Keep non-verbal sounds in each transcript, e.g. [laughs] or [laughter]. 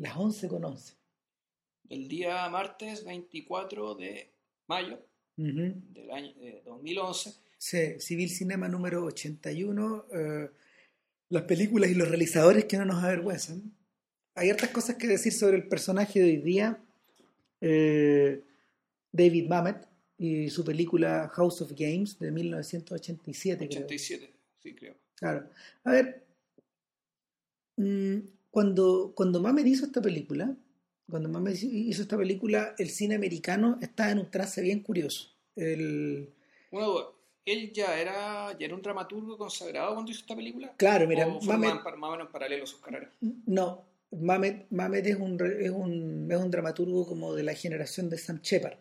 Las 11 con 11. El día martes 24 de mayo del año de 2011. Sí, Civil Cinema número 81. Eh, las películas y los realizadores que no nos avergüenzan. Hay hartas cosas que decir sobre el personaje de hoy día. Eh, David Mamet y su película House of Games de 1987. 87, sí, creo. Claro. A ver, mm, cuando, cuando Mamet hizo esta película, cuando Mamet hizo esta película, el cine americano estaba en un trance bien curioso. El... Bueno, él ya era, ya era un dramaturgo consagrado cuando hizo esta película. Claro, mira, ¿O Mamet, más, o menos en paralelo sus carreras. No, Mamet, Mamet es, un, es, un, es un dramaturgo como de la generación de Sam Shepard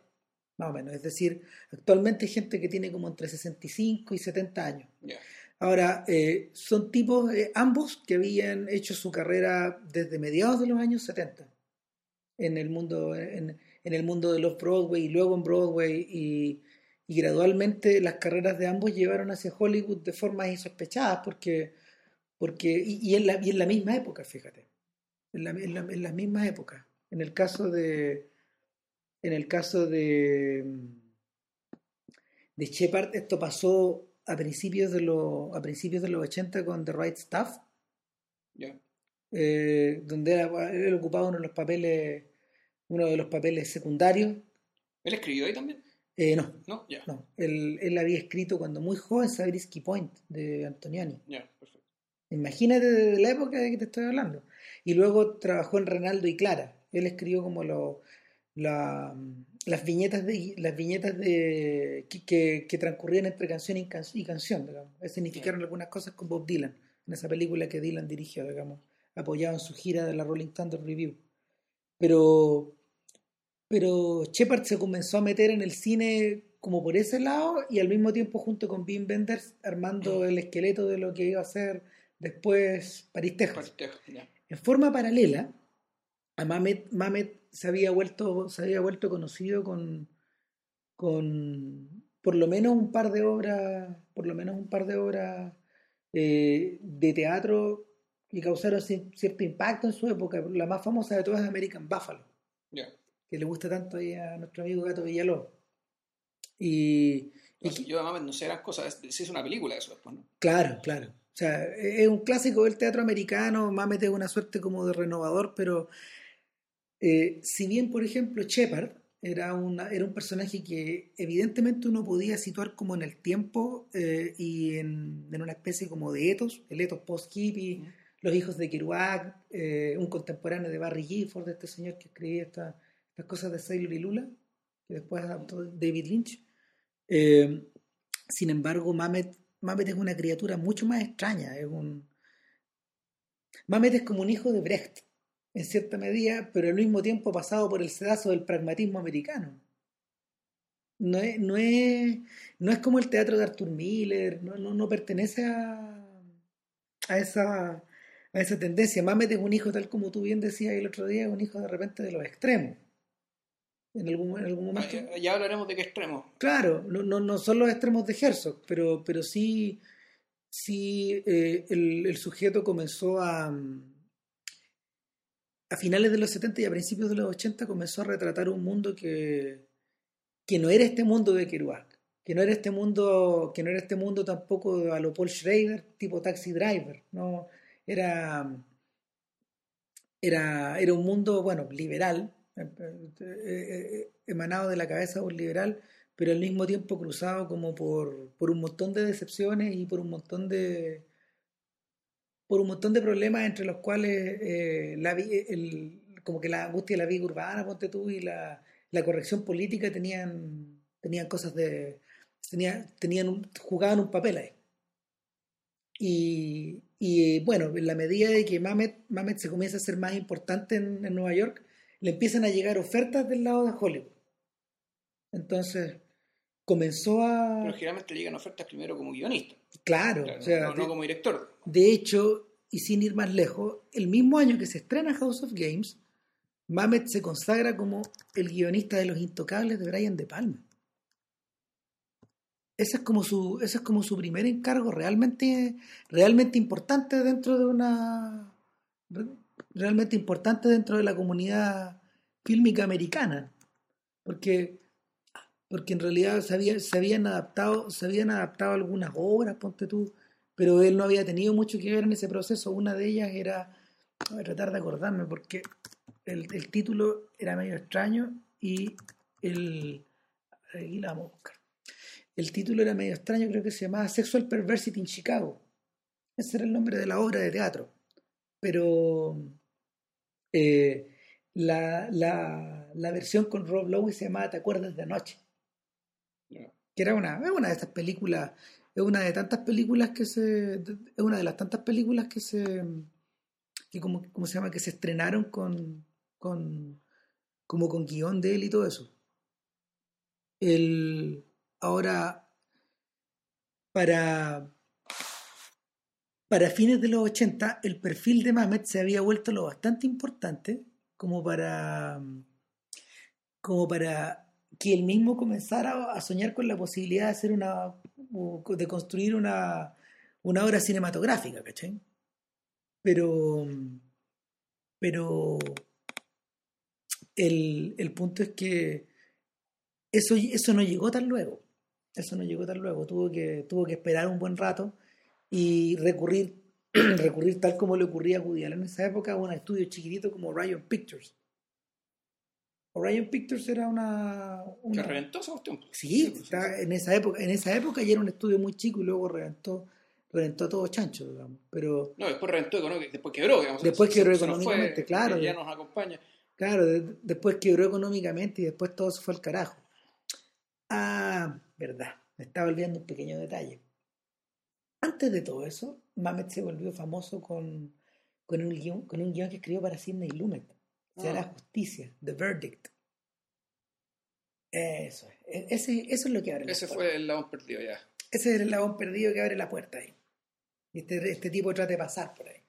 más o menos. Es decir, actualmente hay gente que tiene como entre 65 y 70 años. Ahora, eh, son tipos, eh, ambos, que habían hecho su carrera desde mediados de los años 70 en el mundo, en, el mundo de los Broadway y luego en Broadway y, gradualmente las carreras de ambos llevaron hacia Hollywood de formas insospechadas porque, porque y, en la, y en la misma época, fíjate, en, la, en, en las mismas épocas. En el caso de, en el caso de, de Shepard, esto pasó a principios de, los a principios de los 80 con The Right Stuff, eh, donde él ocupaba uno de los papeles uno de los papeles secundarios. ¿Él escribió ahí también? Eh, no. No, ya. No. Él, él, había escrito cuando muy joven Sabrisky Point de Antoniani. Ya, perfecto. Imagínate de la época de que te estoy hablando. Y luego trabajó en Renaldo y Clara. Él escribió como lo, la, las viñetas de las viñetas de que, que, transcurrían entre canción y, canción, digamos. significaron algunas cosas con Bob Dylan, en esa película que Dylan dirigió, digamos, apoyado en su gira de la Rolling Thunder Review. Pero, pero Shepard se comenzó a meter en el cine como por ese lado y al mismo tiempo junto con Wim Wenders armando el esqueleto de lo que iba a ser después Paris, Texas. En forma paralela, a Mamet, Mamet se había vuelto, se había vuelto conocido con, con por lo menos un par de obras, por lo menos un par de obras eh, de teatro que causaron cierto impacto en su época. La más famosa de todas es American Buffalo, que le gusta tanto a nuestro amigo Gato Villalobos. Y, yo además no sé las cosas, es una película eso después, ¿no? Claro, claro. O sea, es un clásico del teatro americano, Mamet es una suerte como de renovador, pero eh, si bien, por ejemplo, Shepard era, una, era un personaje que evidentemente uno podía situar como en el tiempo eh, y en, una especie como de etos, el etos post-hippie, los hijos de Kerouac, eh, un contemporáneo de Barry Gifford, de este señor que escribía estas cosas de Sailor y Lula, que después adaptó David Lynch. sin embargo, Mamet, Mamet es una criatura mucho más extraña. Es un... Mamet es como un hijo de Brecht en cierta medida, pero al mismo tiempo pasado por el sedazo del pragmatismo americano. No es, no es, no es como el teatro de Arthur Miller, no, no, no pertenece a, a, esa, a esa tendencia. Mamet es un hijo, tal como tú bien decías el otro día, un hijo de repente de los extremos. En algún, en algún momento. Ya, hablaremos de qué extremos. Claro, no, no, no son los extremos de Herzog, pero, pero sí, sí eh, el, el sujeto comenzó a a finales de los 70 y a principios de los 80 comenzó a retratar un mundo que, que no era este mundo de Kerouac, que no era este mundo, que no era este mundo tampoco a lo Paul Schrader, tipo taxi driver, no era era, era un mundo, bueno, liberal, eh, eh, emanado de la cabeza de un liberal, pero al mismo tiempo cruzado como por, por un montón de decepciones y por un montón de, por un montón de problemas entre los cuales eh, la, el, como que la angustia de la vida urbana, ponte tú, y la, la corrección política tenían, tenían cosas de... Tenían, tenían jugaban un papel ahí. Y, y bueno, en la medida de que Mamet, Mamet se comienza a ser más importante en, en Nueva York, le empiezan a llegar ofertas del lado de Hollywood. Entonces, comenzó a... Pero generalmente llegan ofertas primero como guionista. Claro, o sea, no, como director. De hecho, y sin ir más lejos, el mismo año que se estrena House of Games, Mamet se consagra como el guionista de Los Intocables de Brian De Palma. Ese es como su, ese es como su primer encargo realmente, realmente importante dentro de una realmente importantes dentro de la comunidad fílmica americana, porque, porque en realidad se, se, habían adaptado, se habían adaptado algunas obras, ponte tú, pero él no había tenido mucho que ver en ese proceso. Una de ellas era, voy a tratar de acordarme, porque el, el título era medio extraño y el, aquí la vamos a buscar. El título era medio extraño, creo que se llamaba Sexual Perversity in Chicago. Ese era el nombre de la obra de teatro. Pero eh, la, la, la, versión con Rob Lowe se llamaba Te acuerdas de anoche. Que era una, una de estas películas, es una de tantas películas que se. Es una de las tantas películas que se. que como, se llama, que se estrenaron con. con como con guion de él y todo eso. El, ahora, para, para fines de los 80, el perfil de Mamet se había vuelto lo bastante importante como para, como para que él mismo comenzara a soñar con la posibilidad de hacer una, de construir una, una obra cinematográfica, ¿cachai? Pero, pero el, el punto es que eso, eso no llegó tan luego. Eso no llegó tan luego. Tuvo que, tuvo que esperar un buen rato y recurrir, [clears throat] recurrir tal como le ocurría a Woody en esa época a un estudio chiquitito como Orion Pictures. Orion Pictures era una... una... ¿Que reventó esa Sí, en, esa época, en esa época ya era un estudio muy chico y luego reventó reventó todo chancho, digamos. Pero, no, después reventó después quebró, digamos. Después quebró económicamente, claro. Ya nos acompaña. Claro, después quebró económicamente y después todo se fue al carajo. Ah, verdad, me estaba olvidando un pequeño detalle. Antes de todo eso, Mamet se volvió famoso con, con, un, guion, con un guion que escribió para Sidney Lumet. Sea, La ah. Justicia, The Verdict. Eso es. E-, ese, eso es lo que abre Ese fue el labón perdido ya. Ese es el labón perdido que abre la puerta ahí. Este, este tipo trata de pasar por ahí.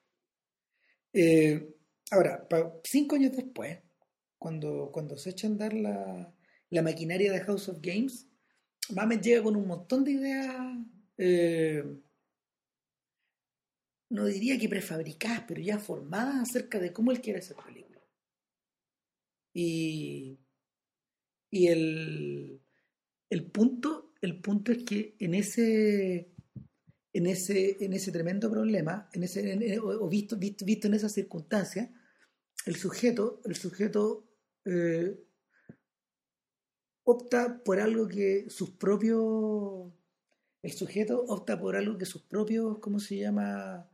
Eh, ahora, cinco años después, cuando, cuando se echa a andar la, la maquinaria de House of Games, Mamet llega con un montón de ideas, eh, no diría que prefabricadas, pero ya formadas acerca de cómo él quiere hacer películas. Y, y el, el, punto, el punto es que en ese, en ese, en ese tremendo problema, en ese, o visto, visto, visto en esas circunstancias, el sujeto, el sujeto eh, opta por algo que sus propios el sujeto opta por algo que sus propios cómo se llama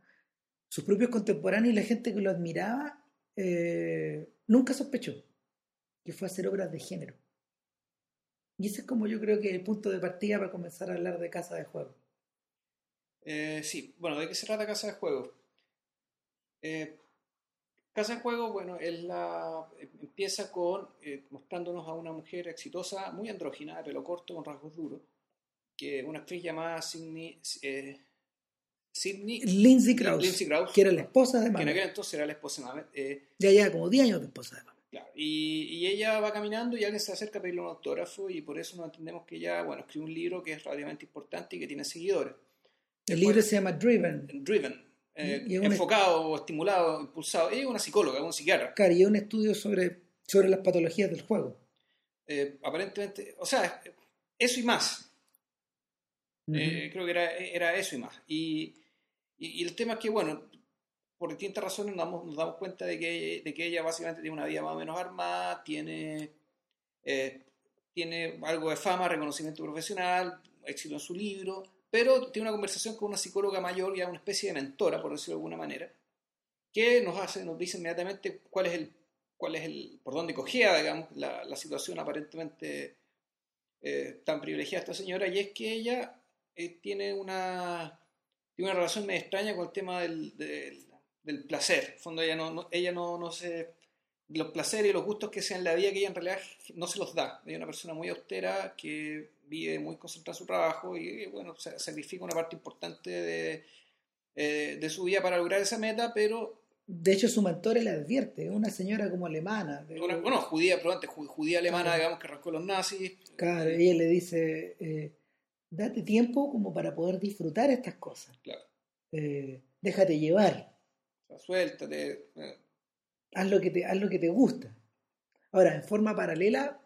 sus propios contemporáneos y la gente que lo admiraba eh, nunca sospechó que fue hacer obras de género y ese es como yo creo que el punto de partida para comenzar a hablar de casa de juego eh, sí bueno de qué se trata casa de juego eh, Casa de Juego, bueno, él la, empieza con eh, mostrándonos a una mujer exitosa, muy andrógina, de pelo corto, con rasgos duros, que una actriz llamada Sidney, Sidney Lindsay Krause, que era la esposa de Mamet. Que en aquel entonces era la esposa de Mamet. Ya ya como 10 años de esposa de Mamet. Claro, y, y, ella va caminando y alguien se acerca a pedirle un autógrafo y por eso nos entendemos que ella, bueno, escribe un libro que es relativamente importante y que tiene seguidores. El libro se llama Driven. Driven, eh, enfocado, estimulado, impulsado. Es una psicóloga, un psiquiatra. Claro, y es un estudio sobre, sobre las patologías del juego. Eh, aparentemente, o sea, eso y más. Eh, creo que era, era, eso y más. Y, y, el tema es que, bueno, por distintas razones nos damos, nos damos cuenta de que, de que ella básicamente tiene una vida más o menos armada, tiene, tiene algo de fama, reconocimiento profesional, éxito en su libro, pero tiene una conversación con una psicóloga mayor, ya una especie de mentora, por decirlo de alguna manera, que nos hace, nos dice inmediatamente cuál es el, cuál es el, por dónde cogía, digamos, la, la situación aparentemente eh, tan privilegiada esta señora, y es que ella eh, tiene una tiene una relación medio extraña con el tema del, del, placer. En fondo, ella no, ella no, no se los placeres y los gustos que sean la vida que ella en realidad no se los da. Ella es una persona muy austera que vive muy concentrada en su trabajo y bueno, sacrifica una parte importante de, eh, de su vida para lograr esa meta, pero... De hecho, su mentor le advierte, una señora como alemana. bueno, judía, judía alemana, digamos, que arrancó los nazis. Claro, y él le dice, eh, date tiempo como para poder disfrutar estas cosas. Claro. Eh, déjate llevar. O sea, suéltate. haz lo que te, haz lo que te gusta. Ahora, en forma paralela,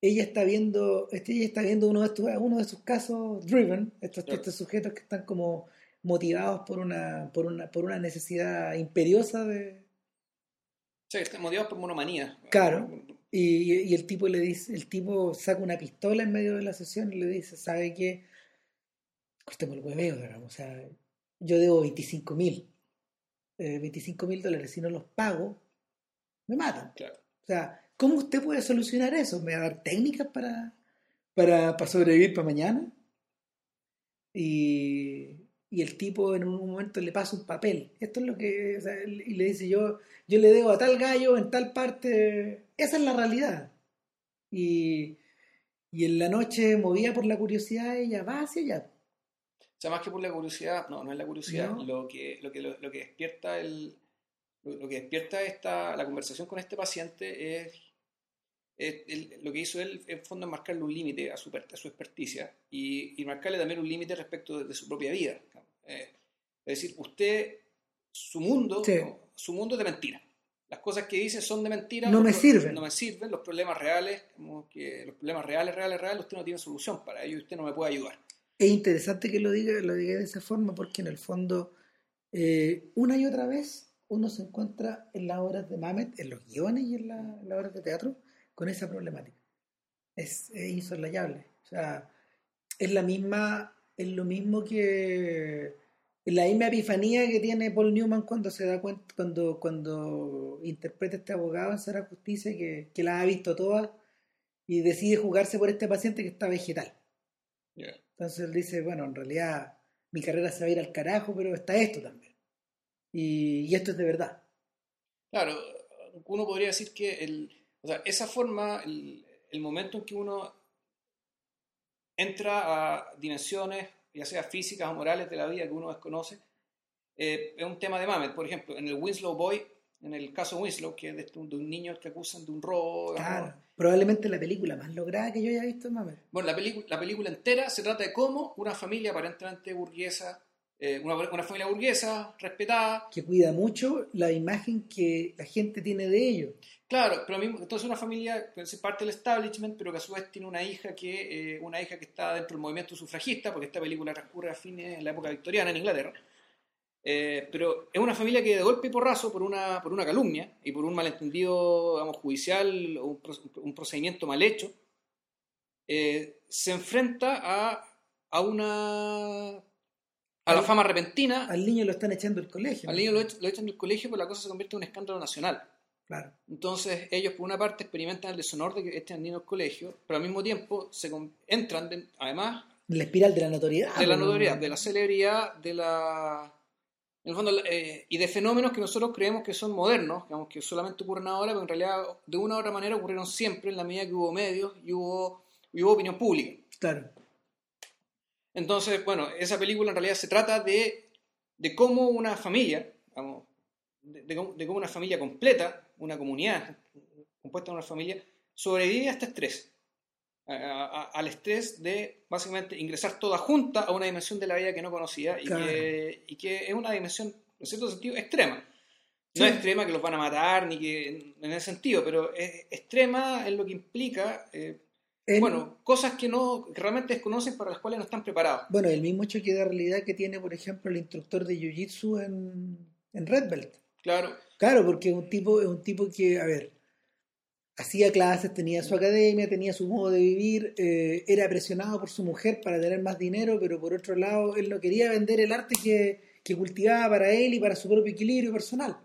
ella está viendo, este, ella está viendo uno de estos, uno de sus casos driven, estos, estos sujetos que están como motivados por una, por una, por una necesidad imperiosa de, Sí, están motivados por monomanía. Claro. Y, y el tipo le dice, el tipo saca una pistola en medio de la sesión y le dice, ¿sabe qué? Cortemos el hueveo, digamos. O sea, yo debo 25 mil. 25 mil dólares. Si no los pago, me matan. Claro. O sea, ¿cómo usted puede solucionar eso? ¿Me va a dar técnicas para, para, para sobrevivir para mañana? Y, y el tipo en un momento le pasa un papel. Esto es lo que... o sea, él- y le dice, yo, yo le debo a tal gallo en tal parte. Esa es la realidad. Y, y en la noche, movida por la curiosidad, ella va hacia allá. O sea, más que por la curiosidad, no, no es la curiosidad. No. Lo, que, lo, que, lo, lo que despierta el, lo, que despierta esta, la conversación con este paciente es, es el- lo que hizo él, en fondo, es marcarle un límite a su, a su experticia y, y marcarle también un límite respecto de, de su propia vida. Eh, es decir, usted, su mundo, Sí. ¿no? su mundo es de mentira. Las cosas que dice son de mentira. No me sirven. No me sirven. Los problemas reales, como que los problemas reales, reales, reales, usted no tiene solución para ello y usted no me puede ayudar. Es interesante que lo diga, lo diga de esa forma porque en el fondo, eh, una y otra vez, uno se encuentra en las obras de Mamet, en los guiones y en, la- las obras de teatro, con esa problemática. Es, es. O sea, es la misma, es lo mismo que la misma epifanía que tiene Paul Newman cuando se da cuenta, cuando, cuando interpreta a este abogado en Sara Justicia que, las ha visto todas y decide jugarse por este paciente que está vegetal. Entonces él dice, bueno, en realidad mi carrera se va a ir al carajo, pero está esto también. Y, y esto es de verdad. Claro, uno podría decir que el, o sea, esa forma, el, el momento en que uno entra a dimensiones, ya sea físicas o morales de la vida que uno desconoce, eh, es un tema de Mamet. Por ejemplo, en el Winslow Boy, en el caso Winslow, que es de, de un niño que acusan de un robo. Claro, probablemente la película más lograda que yo haya visto en Mamet. Bueno, la, película la película entera se trata de cómo una familia aparentemente burguesa, eh, una, una familia burguesa, respetada, Que cuida mucho la imagen que la gente tiene de ellos. Claro, pero mismo, entonces una familia que es parte del establishment, pero que a su vez tiene una hija que eh, una hija que está dentro del movimiento sufragista, porque esta película transcurre a fines en la época victoriana en Inglaterra. Eh, pero es una familia que de golpe y porrazo, por una, por una calumnia y por un malentendido digamos, judicial o un, un procedimiento mal hecho, eh, se enfrenta a, a una a la fama repentina. Al niño lo están echando del colegio. Al niño lo, lo echan del colegio, pero la cosa se convierte en un escándalo nacional. Claro. Entonces ellos por una parte experimentan el deshonor de que al niño al colegio, pero al mismo tiempo se entran, de- además La espiral de la notoriedad. de la notoriedad, ¿no? de la celebridad, de la... En el fondo, eh, y de fenómenos que nosotros creemos que son modernos, digamos, que solamente ocurren ahora, pero en realidad de una u otra manera ocurrieron siempre en la medida que hubo medios y hubo, y hubo opinión pública. Claro. Entonces, bueno, esa película en realidad se trata de, de cómo una familia, vamos, de, de cómo, de cómo una familia completa, una comunidad compuesta de una familia, sobrevive a este estrés. A- a- al estrés de básicamente ingresar toda junta a una dimensión de la vida que no conocía y, Claro. que, y que es una dimensión, en cierto sentido, extrema. Sí. No es extrema que los van a matar, ni que en ese sentido, pero es extrema en lo que implica eh, El- bueno, cosas que no que realmente desconocen para las cuales no están preparados. Bueno, el mismo choque de realidad que tiene, por ejemplo, el instructor de Jiu-Jitsu en, en Red Belt. Claro, Claro, porque es un tipo, es un tipo que, a ver, hacía clases, tenía su academia, tenía su modo de vivir, eh, era presionado por su mujer para tener más dinero, pero por otro lado, él no quería vender el arte que, que cultivaba para él y para su propio equilibrio personal.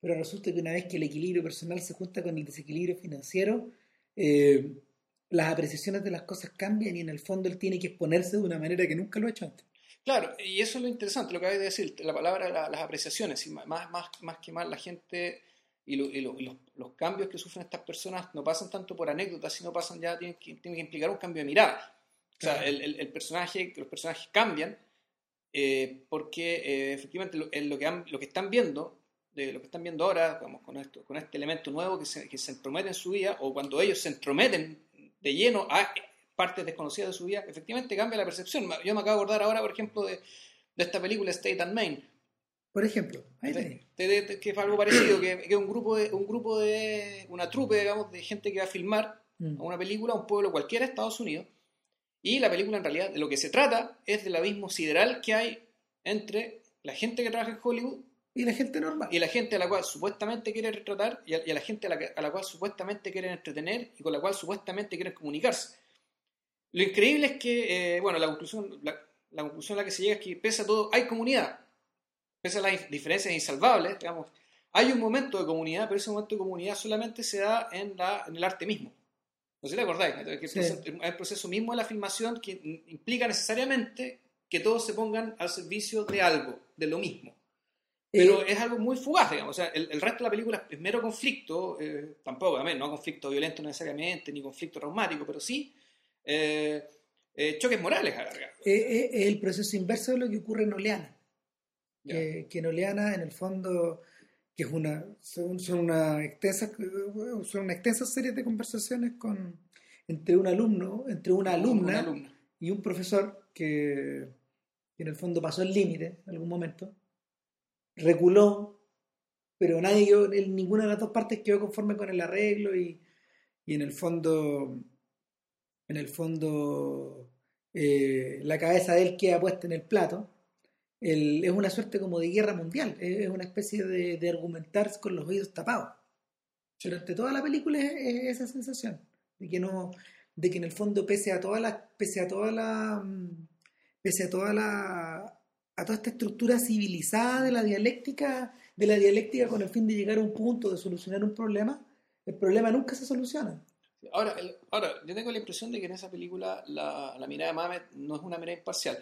Pero resulta que una vez que el equilibrio personal se junta con el desequilibrio financiero, eh, las apreciaciones de las cosas cambian y en el fondo él tiene que exponerse de una manera que nunca lo ha hecho antes. claro, y eso es lo interesante, lo que acabas de decir, la palabra, la- las apreciaciones, y más, más, más que más la gente y, lo- y lo- y los, los cambios que sufren estas personas no pasan tanto por anécdotas, sino pasan ya, tienen que, tienen que implicar un cambio de mirada. O sea, Claro. el, el- el personaje, los personajes cambian eh, porque eh, efectivamente lo, lo que, han- lo que están viendo, de lo que están viendo ahora, digamos, con, esto, con este elemento nuevo que se, que se entromete en su vida, o cuando ellos se entrometen de lleno a partes desconocidas de su vida, efectivamente cambia la percepción. Yo me acabo de acordar ahora, por ejemplo, de, de esta película State and Main, Por ejemplo, ahí ¿cachai? tenés. Te- te- te- que es algo parecido, que, que es un grupo de, un grupo de, una trupe, digamos, de gente que va a filmar Mm. una película a un pueblo cualquiera de Estados Unidos. Y la película en realidad de lo que se trata es del abismo sideral que hay entre la gente que trabaja en Hollywood Y la gente normal. y la gente a la cual supuestamente quiere retratar y a, y a la gente a la, a la cual supuestamente quieren entretener y con la cual supuestamente quieren comunicarse. Lo increíble es que, eh, bueno, la conclusión, la, la conclusión a la que se llega es que pese a todo hay comunidad, pese a las dif- diferencias insalvables, digamos, hay un momento de comunidad, pero ese momento de comunidad solamente se da en, la, en el arte mismo. No sé si le acordáis, que el, Sí. proceso, el proceso mismo de la filmación que implica necesariamente que todos se pongan al servicio de algo, de lo mismo. Pero Eh, es algo muy fugaz, digamos. O sea, el, el resto de la película es mero conflicto, eh, tampoco, ver, no conflicto violento necesariamente, ni conflicto traumático, pero sí eh, eh, choques morales a larga. eh, eh, es el proceso inverso de lo que ocurre en Oleana. Que, que en Oleana, en el fondo, que es una, son, son una extensa, son una extensa serie de conversaciones con, entre un alumno, entre una alumna, Una alumna. y un profesor que, que en el fondo pasó el límite en algún momento, reculó, pero nadie, quedó- él- ninguna de las dos partes quedó conforme con el arreglo y, y en el fondo, en el fondo, eh, la cabeza de él queda puesta en el plato. El- es una suerte como de guerra mundial, es una especie de, de argumentar con los oídos tapados. Durante toda la película es, es esa sensación de que no, de que en el fondo pese a toda la, pese a toda la, mm, pese a toda la, a toda esta estructura civilizada de la dialéctica, de la dialéctica con el fin de llegar a un punto de solucionar un problema, el problema nunca se soluciona. Ahora, el- ahora, yo tengo la impresión de que en esa película la, la mirada de Mamet no es una mirada imparcial.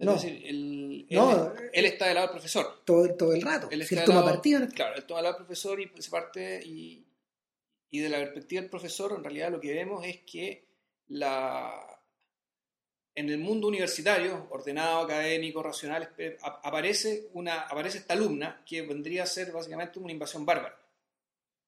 Es No. decir, él, No. él está del lado del profesor. Todo, todo el rato. Él Si toma lado- partido Claro, él toma del lado del profesor y se parte y, y de la perspectiva del profesor, en realidad lo que vemos es que la en el mundo universitario, ordenado, académico, racional, aparece, una, aparece esta alumna que vendría a ser básicamente una invasión bárbara.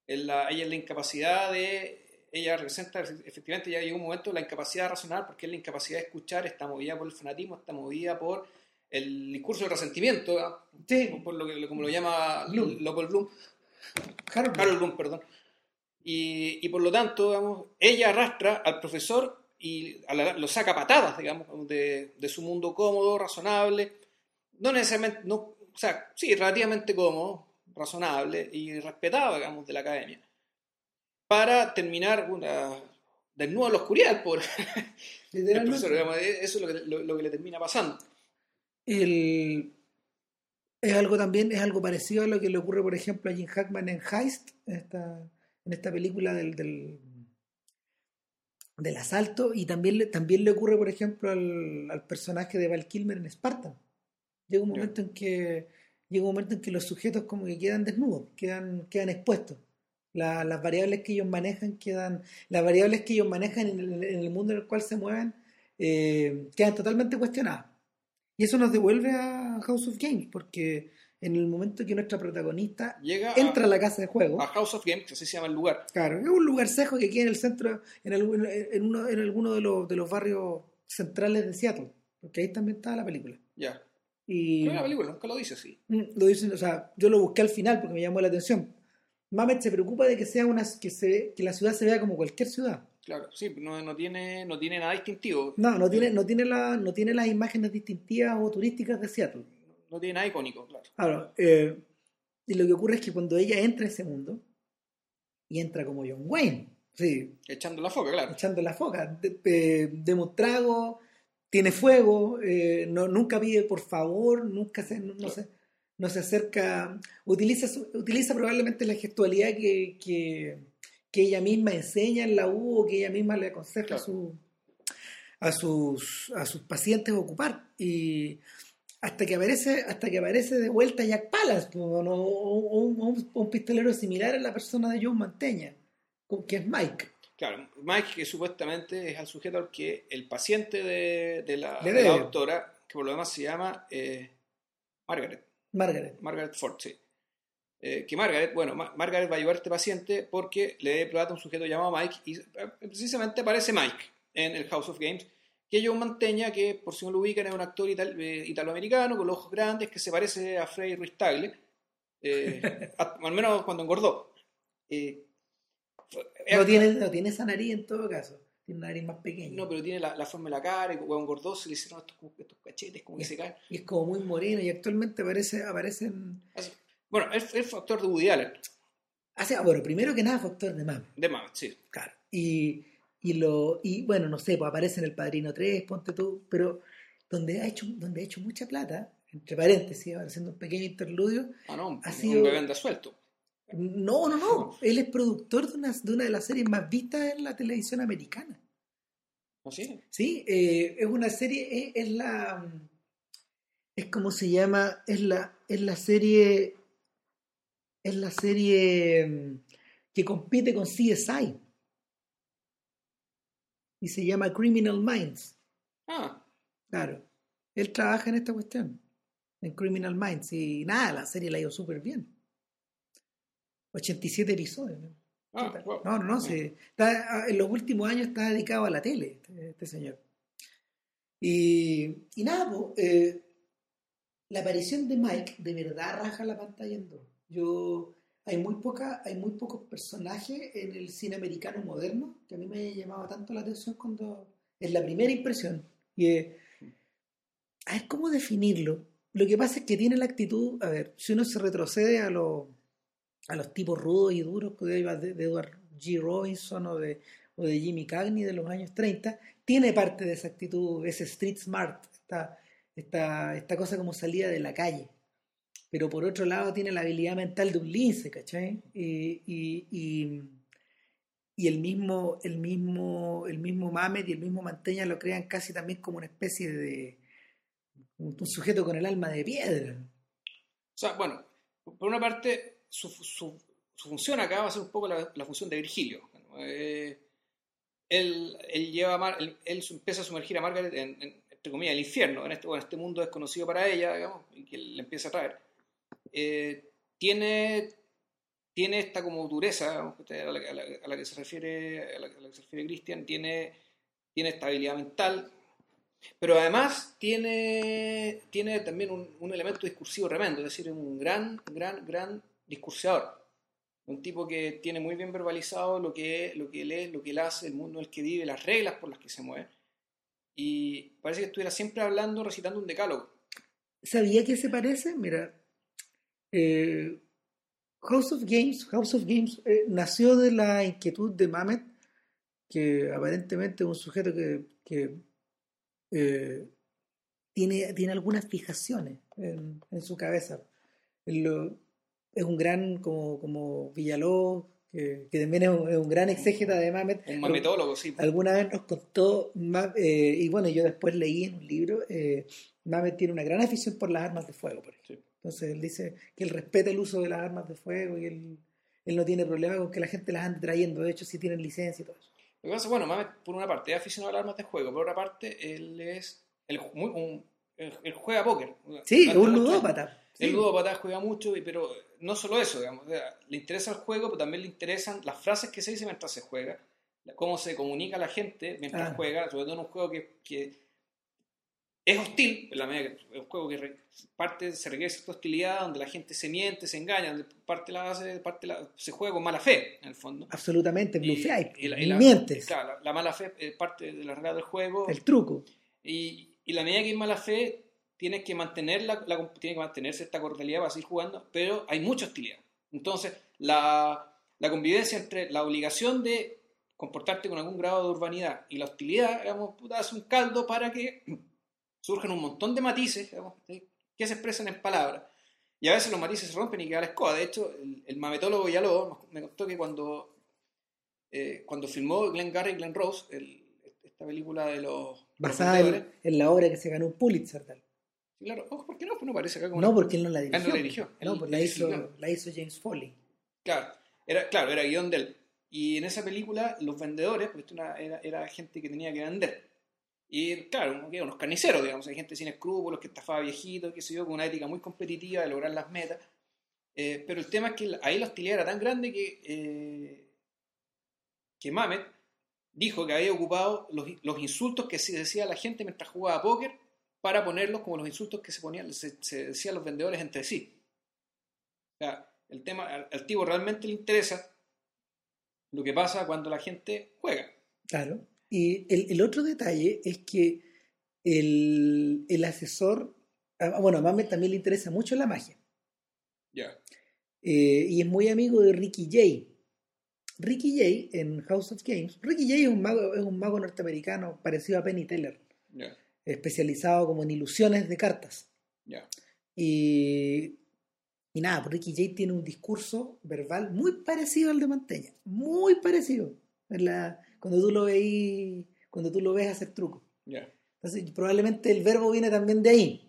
En la- ella es la incapacidad de... Ella representa, efectivamente, ya llegó un momento de la incapacidad racional, porque es la incapacidad de escuchar, está movida por el fanatismo, está movida por el discurso del resentimiento, ¿no? Sí, por lo que, como lo llama Bloom. Leopold Bloom, Harold. Harold Bloom, perdón. Y, y por lo tanto, digamos, ella arrastra al profesor y a la- lo saca patadas, digamos, de, de su mundo cómodo, razonable, no necesariamente, no, o sea, sí, relativamente cómodo, razonable y respetado, digamos, de la academia, para terminar una, desnudo en la oscuridad pobre el profesor, digamos, eso es lo que, lo- lo que le termina pasando. El- es algo también, es algo parecido a lo que le ocurre, por ejemplo, a Jim Hackman en Heist, en esta, en esta película del, del, del asalto, y también le, también le ocurre, por ejemplo, al, al personaje de Val Kilmer en Spartan. Llega un momento en que llega un momento en que los sujetos como que quedan desnudos, quedan, quedan expuestos. La- las variables que ellos manejan quedan, las variables que ellos manejan en el, en el mundo en el cual se mueven eh, quedan totalmente cuestionadas. Y eso nos devuelve a House of Games, porque en el momento que nuestra protagonista Llega entra a, a la casa de juego, a House of Games, que así se llama el lugar, claro, es un lugar cejo que queda en el centro, en, algún- en, uno, en alguno de los, de los barrios centrales de Seattle, porque ahí también estaba la película. ya. Y Pero la película nunca lo dice así. Mm, lo dicen, o sea, yo lo busqué al final porque me llamó la atención. Mamet se preocupa de que sea una que se que la ciudad se vea como cualquier ciudad. Claro, sí, no, no, tiene, no tiene nada distintivo. No, no tiene, no tiene la, no tiene las imágenes distintivas o turísticas de Seattle. No tiene nada icónico, claro. Ahora, eh, y lo que ocurre es que cuando ella entra a ese mundo, y entra como John Wayne, sí, Echando la foca, claro. echando la foca, de, trago, tiene fuego, eh, no, nunca pide por favor, nunca se, no, no se, no se acerca, utiliza, utiliza probablemente la gestualidad que, que, que ella misma enseña en la U o que ella misma le aconseja Claro. a, su, a, sus, a sus pacientes ocupar. Y hasta que aparece, hasta que aparece de vuelta Jack Palance, o, no- o un, pistolero similar a la persona de John Manteña, que es Mike. Claro, Mike, que supuestamente es el sujeto al que el paciente de, de la, de doctora, que por lo demás se llama eh, Margaret, Margaret. Margaret Ford, sí. Eh, que Margaret, bueno, Ma- Margaret va a llevar a este paciente porque le debe plata a un sujeto llamado Mike y eh, precisamente aparece Mike en el House of Games, que Joe Manteña, que por si no lo ubican es un actor ital- eh, italoamericano con los ojos grandes que se parece a Freddy Ruiz Tagle, eh, [laughs] a- al menos cuando engordó. No tiene, no tiene esa nariz en todo caso. Tiene una nariz más pequeña. no, pero tiene la, la forma de la cara, y cuando engordó se le hicieron estos, cachetes como que se caen. Y es como muy moreno y actualmente aparece, aparece en... Así- Bueno, él, él fue actor de Woody Allen, Ah, sí, ah, bueno, primero que nada fue actor de mame, de Mamet, sí. claro. Y, y, lo, y bueno, no sé, pues aparece en El Padrino 3, ponte tú, pero donde ha hecho, donde ha hecho mucha plata, entre paréntesis, ahora haciendo un pequeño interludio, Ah, no, un, Ha sido- bebé anda suelto. No, no, no, él es productor de una, de una de las series más vistas en la televisión americana. ¿No sí? Sí, eh, es una serie, es, es la, es como se llama, es la, es la serie, es la serie mm, que compite con CSI y se llama Criminal Minds. Ah, Claro, él trabaja en esta cuestión, en Criminal Minds y nada, la serie la ha ido súper bien. 87 episodios. ¿no? ah, wow. No, no, no. se- está- en los últimos años está dedicado a la tele, este, este señor. Y, y nada, po, eh, la aparición de Mike de verdad raja la pantalla en dos. Yo, hay muy poca, hay muy pocos personajes en el cine americano moderno que a mí me llamado tanto la atención cuando es la primera impresión. Y eh, a ver cómo definirlo. Lo que pasa es que tiene la actitud, a ver, si uno se retrocede a los a los tipos rudos y duros que de, Edward G. Robinson o de, o de Jimmy Cagney de los años 30, tiene parte de esa actitud, ese street smart, esta, esta, esta cosa como salida de la calle. Pero por otro lado tiene la habilidad mental de un lince, ¿cachai? Y, y, y, y el mismo, el mismo, el mismo Mamet y el mismo Manteña lo crean casi también como una especie de un sujeto con el alma de piedra. O sea, bueno, por una parte, su, su- función acá va a ser un poco la, función de Virgilio. Eh, él, él lleva él, él empieza a sumergir a Margaret en, en, entre comillas, el infierno, en este, bueno, este mundo desconocido para ella, digamos, y que le empieza a traer. Eh, tiene, tiene esta como dureza, a, la, que se refiere, a la, que refiere Christian, tiene, tiene estabilidad mental, pero además tiene, tiene también un, un elemento discursivo tremendo, es decir, un gran, gran, gran discursiador. Un tipo que tiene muy bien verbalizado lo que, lo que él es, lo que él hace, el mundo en el que vive, las reglas por las que se mueve. Y parece que estuviera siempre hablando, recitando un decálogo. ¿Sabía que se parece? Mira, eh, House of Games, House of Games eh, nació de la inquietud de Mamet, que aparentemente es un sujeto que, que, eh, tiene, tiene algunas fijaciones en, en su cabeza. Él lo- es un gran, como, como Villalobos, que, que también es un, es un gran exégeta de Mamet. Un mametólogo, sí. Alguna vez nos contó, eh, y bueno, yo después leí en un libro, eh, Mamet tiene una gran afición por las armas de fuego, por ejemplo. Sí. Entonces él dice que él respeta el uso de las armas de fuego y él, él no tiene problema con que la gente las ande trayendo, de hecho sí tienen licencia y todo eso. Lo que pasa, bueno, Mamet, por una parte, es aficionado a las armas de juego, por otra parte, él es. Él, muy, un- él- él juega póker. Sí, es un ludópata. Sí. El ludópata juega mucho, pero no solo eso, digamos. le interesa el juego, pero también le interesan las frases que se dicen mientras se juega, cómo se comunica la gente mientras Ah. juega, sobre todo en un juego que, que es hostil, en la medida que es un juego que re- parte, se requiere cierta hostilidad, donde la gente se miente, se engaña, donde parte la base, parte la, se juega con mala fe, en el fondo. Absolutamente, blufeáis, mientes, Claro, la, la mala fe es parte de la regla del juego. el truco. Y, y la medida que hay mala fe, tienes que mantener la, la- tiene que mantenerse esta cordialidad para seguir jugando, pero hay mucha hostilidad. Entonces, la, la convivencia entre la obligación de comportarte con algún grado de urbanidad y la hostilidad, digamos, puta, un caldo para que [clears throat] surjan un montón de matices, que se expresan en palabras. Y a veces los matices se rompen y queda la escoba. De hecho, el, el mametólogo lo me contó que cuando, eh, cuando filmó Glenn Garry y Glenn Rose, el- esta película de los Basada en, en la obra que se ganó un Pulitzer. tal. Claro, ojo, ¿por qué no? Pues no parece acá como No, una- porque él no la dirigió. no la dirigió. No, Él- pues la él hizo, la hizo James Foley. Claro, era, claro, era guion de él. Y en esa película, los vendedores, porque esto era, era, era gente que tenía que vender. Y claro, que unos carniceros, digamos, hay gente sin escrúpulos, que estafaba viejitos, qué sé yo, con una ética muy competitiva de lograr las metas. Eh, pero el tema es que ahí la hostilidad era tan grande que, eh, que Mamet dijo que había ocupado los, los insultos que se decía la gente mientras jugaba póker para ponerlos como los insultos que se ponían, se, se decían los vendedores entre sí. O sea, el tema, al, al tipo realmente le interesa lo que pasa cuando la gente juega. Claro. Y el, el otro detalle es que el, el asesor, bueno, a Mamet también le interesa mucho la magia. Ya. Eh, y es muy amigo de Ricky Jay. Ricky Jay en House of Games. Ricky Jay es un mago, es un mago norteamericano parecido a Penny Teller, Ya. especializado como en ilusiones de cartas. Y, y nada, pues Ricky Jay tiene un discurso verbal muy parecido al de Manteña. Muy parecido. La, cuando tú lo veis, cuando tú lo ves hacer trucos. Ya. Entonces, probablemente el verbo viene también de ahí.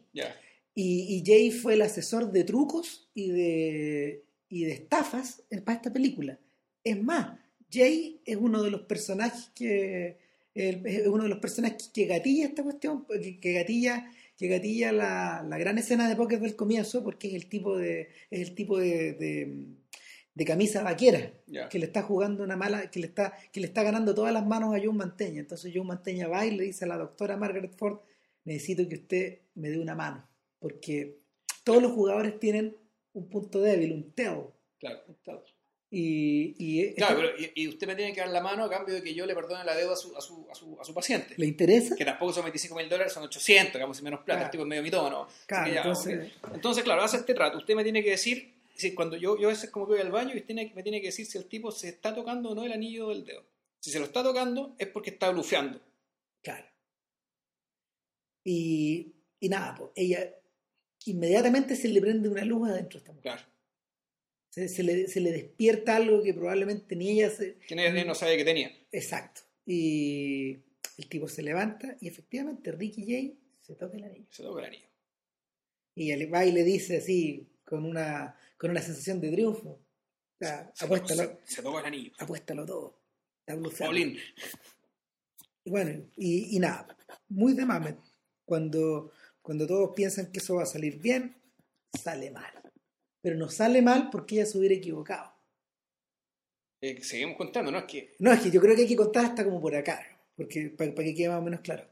Y, y Jay fue el asesor de trucos y de, y de estafas para esta película. Es más, Jay es uno de los personajes que es uno de los personajes que gatilla esta cuestión, que, gatilla, que gatilla la, la gran escena de póker del comienzo, porque es el tipo de, es el tipo de, de, de camisa vaquera que le está jugando una mala, que le está, que le está ganando todas las manos a John Manteña. Entonces John Manteña va y le dice a la doctora Margaret Ford, necesito que usted me dé una mano, porque todos los jugadores tienen un punto débil, un tell. Claro. claro. Y, y Claro, pero y, y usted me tiene que dar la mano a cambio de que yo le perdone la deuda a su, a su, a su, a su paciente. le interesa. Que tampoco son 25 mil dólares, son 800, digamos, y menos plata. Claro. El tipo es medio mitómano. Claro, ya, entonces-. Entonces, claro, hace este trato. Usted me tiene que decir, si cuando yo, yo a veces como que voy al baño y usted me tiene que decir si el tipo se está tocando o no el anillo del dedo. Si se lo está tocando es porque está blufeando. Claro. Y, y nada, pues, ella inmediatamente se le prende una luz adentro a esta mujer. Claro. Se, se le, se le despierta algo que probablemente ni ella se... Que nadie no sabía que tenía. Exacto. Y el tipo se levanta y efectivamente Ricky Jay se toca el anillo. Se toca el anillo. Y va y le dice así, con una, con una sensación de triunfo. O sea, Se, apuéstalo, se- se toca el anillo. apuéstalo todo. Paulín. Y bueno, y, y nada, muy de mamet. Cuando, cuando todos piensan que eso va a salir bien, sale mal. Pero no sale mal porque ella se hubiera equivocado. Eh, seguimos contando, ¿no? Es que. No, es que yo creo que hay que contar hasta como por acá, porque para, que quede más o menos claro.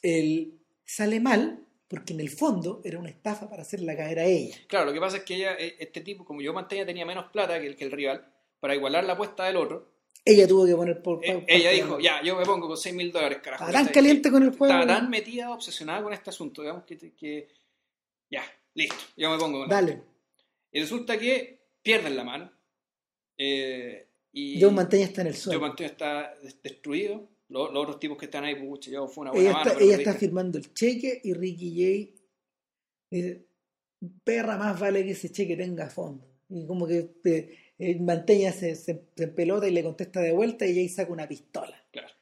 El, sale mal porque en el fondo era una estafa para hacerla caer a ella. Claro, lo que pasa es que ella, eh, este tipo, como yo mantenía, tenía menos plata que el, que el rival, para igualar la apuesta del otro, Ella tuvo que poner por... eh, ella dijo, ya, yo me pongo con 6 mil dólares, carajo. Estaba tan caliente con el juego. Estaba tan metida, obsesionada con este asunto, digamos, que, que ya, listo, yo me pongo con. Dale. Y resulta que pierden la mano. eh, y John Manteña está en el Joe suelo. Mantegna está des- destruido. Los, los otros tipos que están ahí, pucha, yo fue una buena Ella mano. está, ella está firmando el cheque y Ricky Jay dice, perra más vale que ese cheque tenga fondo. Y como que eh, eh, Manteña se, se, se empelota y le contesta de vuelta y Jay saca una pistola. Claro.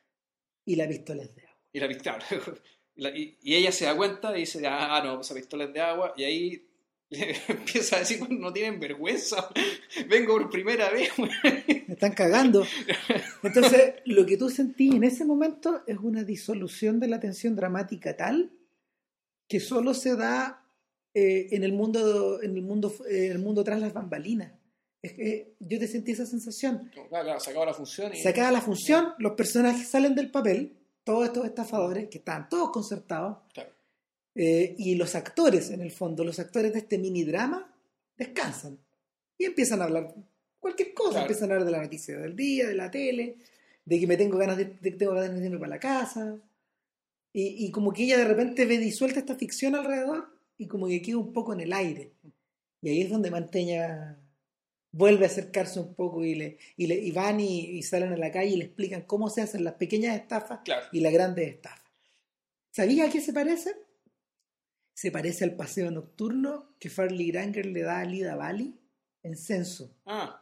Y la pistola es de agua. Y, la, pistola- [laughs] y, la- y- y ella se da cuenta y dice, ah, no, esa pistola es de agua. Y ahí [laughs] empieza a decir, "Bueno, no tienen vergüenza. [laughs] Vengo por primera vez. [laughs] Me están cagando. Entonces, lo que tú sentí en ese momento es una disolución de la tensión dramática tal que solo se da eh, en el mundo, en el mundo, eh, en el mundo tras las bambalinas. Es que yo te sentí esa sensación. Claro, claro, se la función. Y... Se acaba la función, los personajes salen del papel, todos estos estafadores que estaban todos concertados, Claro. Eh, y los actores, en el fondo, los actores de este mini drama, descansan y empiezan a hablar cualquier cosa, Claro. empiezan a hablar de la noticia del día, de la tele, de que me tengo ganas de, de tengo ganas de irme para la casa, y, y como que ella de repente ve disuelta esta ficción alrededor y como que queda un poco en el aire. Y ahí es donde Manteña vuelve a acercarse un poco y, le, y, le, y van y, y salen a la calle y le explican cómo se hacen las pequeñas estafas Claro. y las grandes estafas. ¿Sabías a qué se parece? Se parece al paseo nocturno que Farley Granger le da a Lida Bali en Censo. Ah,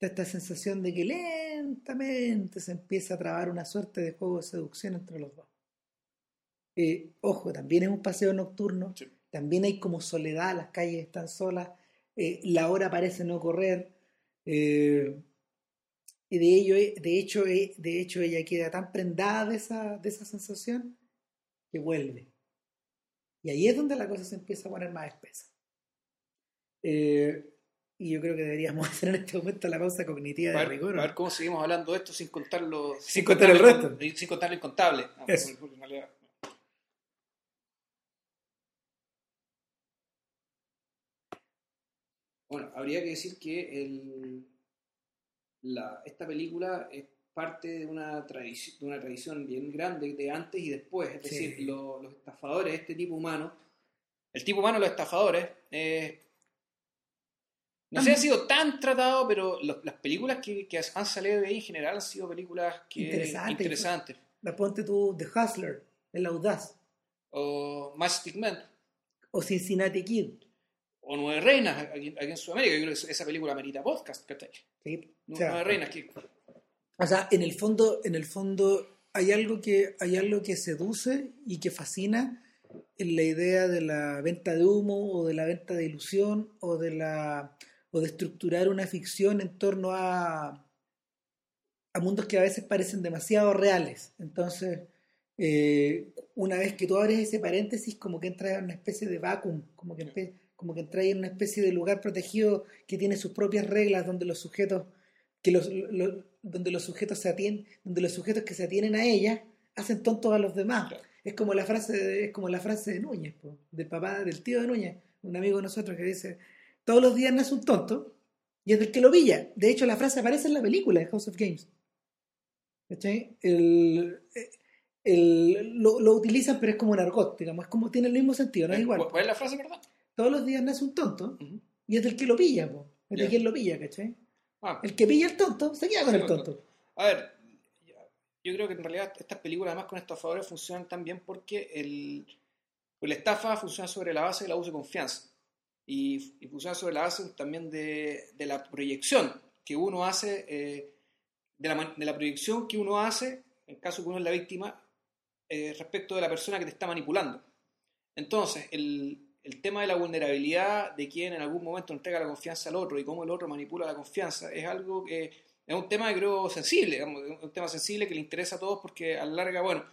Está esta sensación de que lentamente se empieza a trabar una suerte de juego de seducción entre los dos. Eh, ojo, también es un paseo nocturno, Sí. también hay como soledad, las calles están solas, eh, la hora parece no correr, eh, y de ello, de hecho, eh, de hecho ella queda tan prendada de esa, de esa sensación que vuelve. Y ahí es donde la cosa se empieza a poner más espesa. Eh, Y yo creo que deberíamos [laughs] hacer en este momento la pausa cognitiva de A ver, rigor. a ver cómo seguimos hablando de esto sin contarlo. Sin contar el resto. Sin, sin contar lo incontable. Ah, Eso. Bueno, habría que decir que el, la, esta película es parte de una, tradici- de una tradición bien grande de antes y después. Es Sí. decir, lo- los estafadores, este tipo humano, el tipo humano de los estafadores, eh, no se han sido tan tratados, pero los- las películas que, que han salido de ahí en general han sido películas que, Interesantes. interesantes. La ponte tú The Hustler, El Audaz, O Matchstick Men, o Cincinnati Kid. o Nueve Reinas aquí, aquí en Sudamérica. Yo creo que esa película merita podcast. ¿cachai? ¿sí? O Nueve sea, Reinas, que O sea, en el fondo, en el fondo hay algo que hay algo que seduce y que fascina en la idea de la venta de humo o de la venta de ilusión o de la o de estructurar una ficción en torno a a mundos que a veces parecen demasiado reales. Entonces, eh, una vez que tú abres ese paréntesis, como que entras en una especie de vacuum, como que, como que entras en una especie de lugar protegido que tiene sus propias reglas, donde los sujetos, que los, lo- donde los sujetos se atienen, donde los sujetos que se atienen a ella hacen tontos a los demás. Claro. Es como la frase, de- es como la frase de Núñez, po, del papá, del tío de Núñez, un amigo de nosotros que dice, todos los días nace un tonto y es del que lo pilla. De hecho, la frase aparece en la película de House of Games. ¿Cachai? El, el- lo, lo utilizan, pero es como un argot, digamos, es como tiene el mismo sentido, no es igual. ¿Cuál es la frase, verdad? Todos los días nace un tonto Ujú. y es del que lo pilla, po. es de Ya. quien lo pilla, ¿cachai? Ah, El que pilla el tonto se queda con el tonto. A ver, yo creo que en realidad estas películas, además con estafadores, funcionan tan bien porque el, pues la estafa funciona sobre la base del abuso de confianza. Y, y funciona sobre la base también de, de la proyección que uno hace, eh, de, la, de la proyección que uno hace, en caso que uno es la víctima, eh, respecto de la persona que te está manipulando. Entonces, el, el tema de la vulnerabilidad de quien en algún momento entrega la confianza al otro y cómo el otro manipula la confianza es algo que es un tema, creo, sensible, digamos, es un tema sensible que le interesa a todos porque a la larga, bueno,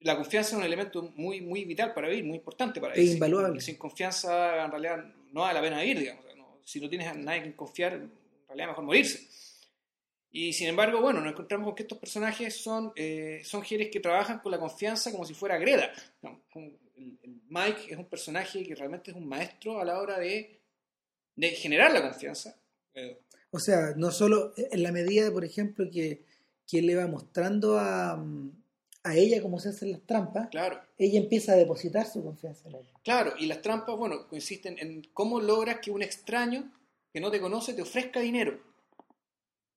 la confianza es un elemento muy, muy vital para vivir, muy importante para Es vivir. Sin- invaluable. Sin, confianza, en realidad, no vale la pena vivir, digamos. No- si no tienes a nadie que confiar, en realidad mejor morirse. Y sin embargo, bueno, nos encontramos con que estos personajes son, eh, son que trabajan con la confianza como si fuera Greta. ¿no? Como Mike es un personaje que realmente es un maestro a la hora de, de generar la confianza. Eh, O sea, no solo en la medida, por ejemplo, que, que le va mostrando a, a ella cómo se hacen las trampas, claro, ella empieza a depositar su confianza en él. claro. Y las trampas, bueno, consisten en cómo logras que un extraño que no te conoce te ofrezca dinero.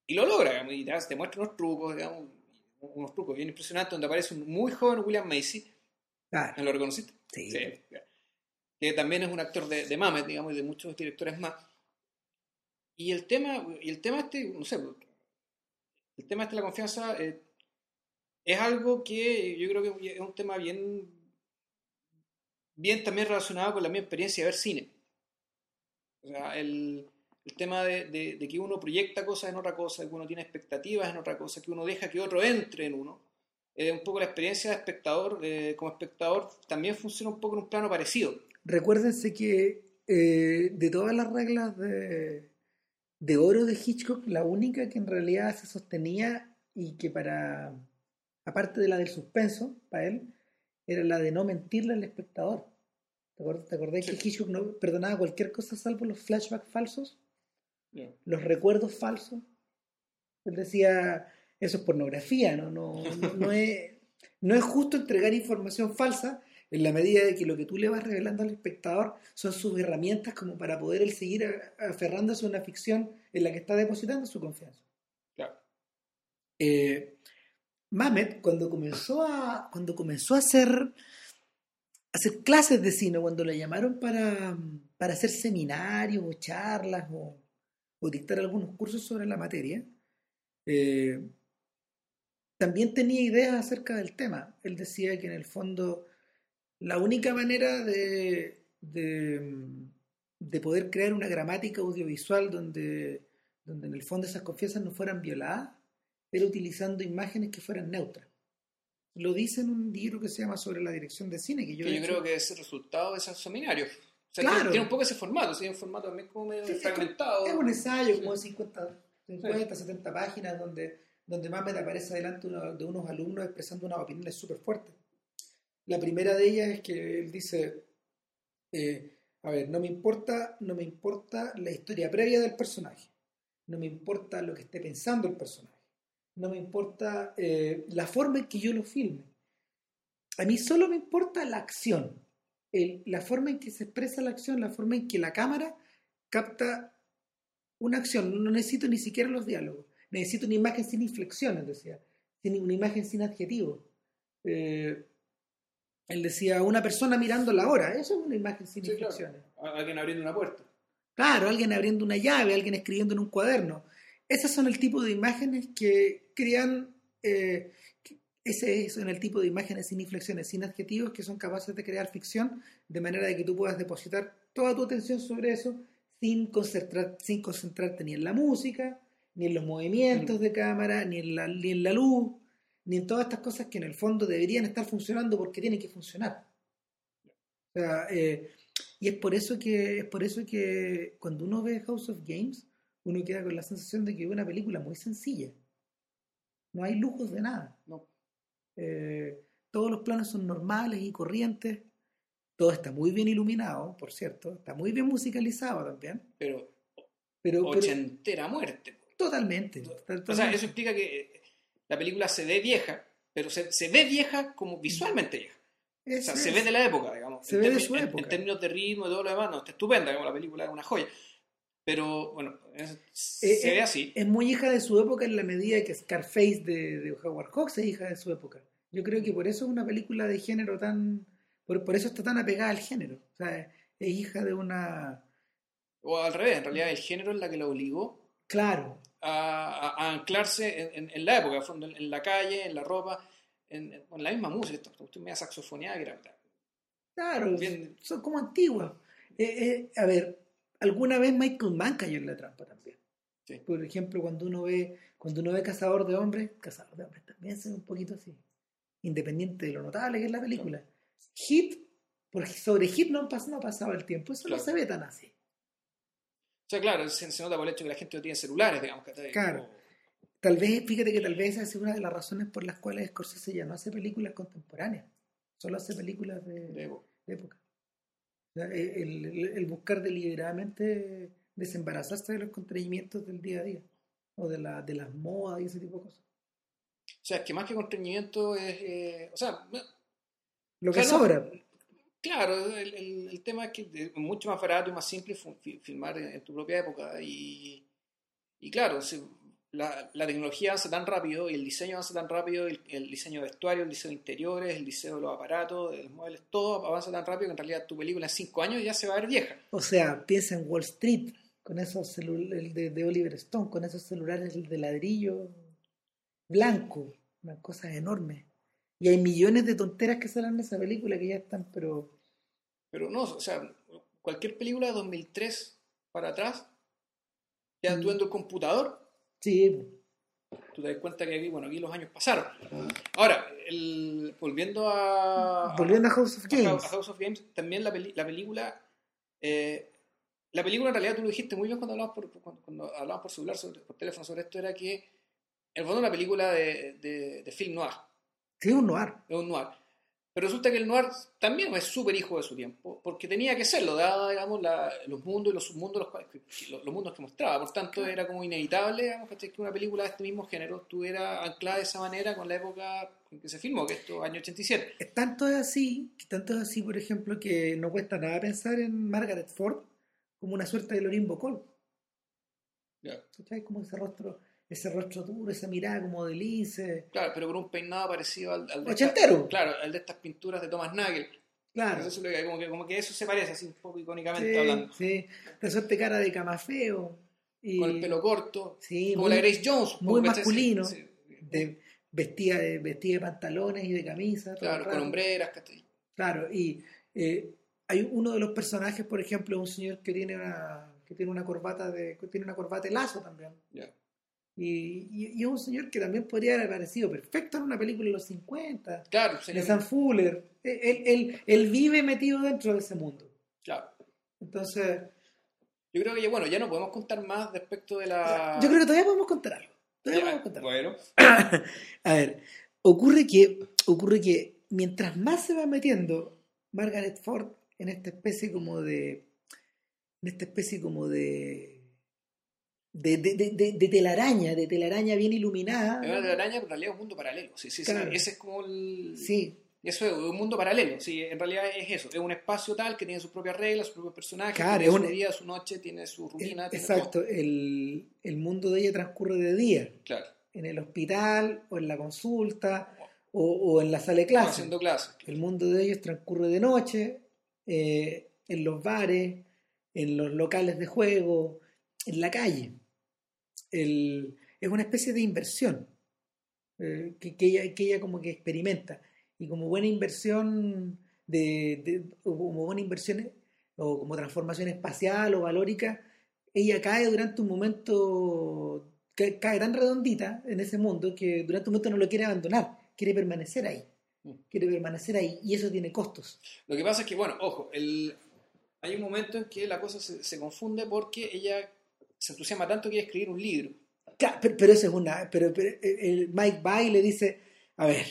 Y lo logra, digamos, y te, muestra unos trucos, digamos, unos trucos bien impresionantes, donde aparece un muy joven William Macy. Claro, ¿Me lo reconociste? Sí. Sí. Que también es un actor de, de Mamet, digamos, y de muchos directores más. Y el tema, y el tema este, no sé, el tema este de la confianza eh, es algo que yo creo que es un tema bien, bien también relacionado con la mi experiencia de ver cine. O sea, el, el tema de, de- de que uno proyecta cosas en otra cosa, que uno tiene expectativas en otra cosa, que uno deja que otro entre en uno. Eh, un poco la experiencia de espectador, eh, como espectador, también funciona un poco en un plano parecido. Recuérdense que eh, de todas las reglas de, de oro de Hitchcock, la única que en realidad se sostenía y que para, aparte de la del suspenso, para él, era la de no mentirle al espectador. ¿Te acordás, te acordás Sí. que Hitchcock no perdonaba cualquier cosa salvo los flashbacks falsos? los recuerdos falsos. Él decía, eso es pornografía, ¿no? No, no, no es, no es justo entregar información falsa en la medida de que lo que tú le vas revelando al espectador son sus herramientas como para poder él seguir aferrándose a una ficción en la que está depositando su confianza. Claro. Eh, Mamet, cuando comenzó a, cuando comenzó a hacer, hacer clases de cine, cuando le llamaron para, para hacer seminarios o charlas o, o dictar algunos cursos sobre la materia, eh, también tenía ideas acerca del tema. Él decía que en el fondo la única manera de, de, de poder crear una gramática audiovisual donde, donde en el fondo esas confianzas no fueran violadas era utilizando imágenes que fueran neutras. Lo dice en un libro que se llama Sobre la dirección de cine, que yo, que yo hecho- creo que es el resultado de esos seminarios. sea, Claro. tiene, tiene un poco ese formato, ¿sí? un formato también como medio Sí, es- fragmentado. Es un ensayo Sí. como de 50, 50 70 páginas donde, donde Mamet aparece delante de unos alumnos expresando unas opiniones súper fuertes. La primera de ellas es que él dice, eh, a ver, no me importa, no me importa la historia previa del personaje, no me importa lo que esté pensando el personaje, no me importa eh, la forma en que yo lo filme. A mí solo me importa la acción, la forma en que se expresa la acción, la forma en que la cámara capta una acción. No necesito ni siquiera los diálogos. Necesito una imagen sin inflexiones, decía. Sin, una imagen sin adjetivos. Eh, él decía, una persona mirando la hora. Eso es una imagen sin Sí, claro. inflexiones. Alguien abriendo una puerta. Claro, alguien abriendo una llave, alguien escribiendo en un cuaderno. Esas son el tipo de imágenes que crean, eh, ese son el tipo de imágenes sin inflexiones, sin adjetivos, que son capaces de crear ficción, de manera de que tú puedas depositar toda tu atención sobre eso sin, concentrar, sin concentrarte ni en la música, ni en los movimientos de cámara, ni en, la, ni en la luz, ni en todas estas cosas que en el fondo deberían estar funcionando porque tienen que funcionar. O sea, eh, y es por eso que es por eso que cuando uno ve House of Games, uno queda con la sensación de que es una película muy sencilla. No hay lujos de nada. No. Eh, todos los planos son normales y corrientes. Todo está muy bien iluminado, por cierto. Está muy bien musicalizado también. Pero Pero, pero ochentera muerte. Totalmente. O sea, eso explica que eh, la película se ve vieja, pero se, se ve vieja como visualmente vieja. O Es- sea, se ve de la época, digamos. Se En ve de su en- época. En términos de ritmo y todo lo demás, no, está estupenda, digamos, la película es una joya. Pero, bueno, es- se Eh, ve eh, así. es muy hija de su época en la medida que Scarface de, de Howard Hawks es hija de su época. Yo creo que por eso es una película de género tan... Por, por eso está tan apegada al género. O sea, es hija de una... O al revés, en realidad el género es la que la obligó Claro, a, a- a anclarse en, en- en la época, en, en, la calle, en la ropa, en, la misma música. Esta cuestión media saxofoneada que era claro, Bien. son como antiguas. Eh, eh, a ver, alguna vez Michael Mann cayó en la trampa también. Sí. Por ejemplo, cuando uno ve cuando uno ve Cazador de Hombres, Cazador de Hombres también se ve un poquito así, independiente de lo notable que es la película. Hit, porque sobre Hit no, no ha pasado el tiempo, eso Claro. no se ve tan así. O sea, claro, se, se nota por el hecho que la gente no tiene celulares, digamos. que Claro. Tal vez, fíjate que tal vez esa es una de las razones por las cuales Scorsese ya no hace películas contemporáneas, solo hace películas de, De- de época. El, el- el buscar deliberadamente desembarazarse de los contrañimientos del día a día, o de, la, de las modas y ese tipo de cosas. O sea, es que más que constreñimiento es... eh, o sea, Lo que sobra, Claro, el, tema es que es mucho más barato y más simple filmar en, tu propia época. Y, y claro, la, la tecnología avanza tan rápido y el diseño avanza tan rápido, el, el diseño de vestuario, el diseño de interiores, el diseño de los aparatos, de los muebles, todo avanza tan rápido que en realidad tu película en cinco años ya se va a ver vieja. o sea, piensa en Wall Street, con esos celulares de, de Oliver Stone, con esos celulares de ladrillo blanco, una cosa enorme. Y hay millones de tonteras que salen en esa película que ya están, pero Pero no, o sea, cualquier película de 2003 para atrás, ya Mm. tú en tu computador, sí, tú te das cuenta que aquí, bueno, aquí los años pasaron. Ahora, el, volviendo a... volviendo a House of Games. A House of Games, también la, peli- la película, eh, la película en realidad tú lo dijiste muy bien cuando hablabas por, cuando, cuando hablabas por celular, sobre- por teléfono sobre esto, era que en el fondo una película de, de, de film noir, Sí, es un noir. es un noir. Pero resulta que el noir también es súper hijo de su tiempo, porque tenía que serlo, dada, digamos, la- los mundos y los submundos, los, cuales- los, los mundos que mostraba. Por tanto, era como inevitable, digamos, que una película de este mismo género estuviera anclada de esa manera con la época en que se filmó, que esto año 87. Es tanto es así, tanto es así, por ejemplo, que no cuesta nada pensar en Margaret Ford como una suerte de Lorin Bocol. ¿Cachai? Como ese rostro, ese rostro duro, esa mirada como de lince. Claro, pero con un peinado parecido al, al de Ochentero. claro, al de estas pinturas de Thomas Nagel. Claro. Eso es lo que, como, que, como que eso se parece así un poco icónicamente Sí, hablando. sí. De suerte cara de camafeo. Y Con el pelo corto, Sí, como muy- la Grace Jones. muy masculino. Sí, de, vestida, de, vestida de pantalones y de camisa. Claro, con hombreras. Claro, y eh, hay uno de los personajes, por ejemplo, un señor que tiene una, que tiene una corbata de, que tiene una corbata de lazo también. Ya. Y, y- un señor que también podría haber aparecido perfecto en una película de los 50, Claro, de Sam Fuller. Él, él, él vive metido dentro de ese mundo. claro. Entonces, Yo creo que, bueno, ya no podemos contar más respecto de la... yo creo que todavía podemos contar algo. Todavía Ya, podemos contar algo. bueno, [coughs] A ver, ocurre que, ocurre que mientras más se va metiendo Margaret Ford en esta especie como de. en esta especie como de. De, de, de- de- de telaraña, de telaraña bien iluminada. una telaraña, en realidad es un mundo paralelo. Sí, sí, sí, ese es como el... Sí, Eso es un mundo paralelo, sí, en realidad es eso, es un espacio tal que tiene sus propias reglas, sus propios personajes, Claro, tiene es su un- día, su noche, tiene su rutina, tiene exacto. El, el mundo de ella transcurre de día. Claro, en el hospital, o en la consulta, o, o en la sala de clase. haciendo clases. El mundo de ellos transcurre de noche, eh, en los bares, en los locales de juego, en la calle. El- es una especie de inversión eh, que, que ella, que ella como que experimenta. Y como buena inversión, de, de- o como buena inversión o como transformación espacial o valórica, ella cae durante un momento, ca- cae tan redondita en ese mundo que durante un momento no lo quiere abandonar, quiere permanecer ahí Mm. quiere permanecer ahí y eso tiene costos. Lo que pasa es que, bueno, ojo, el, hay un momento en que la cosa se, se confunde porque ella se entusiasma tanto que quiere escribir un libro. Claro, pero, pero eso es una. Pero, pero el Mike va y le dice: A ver,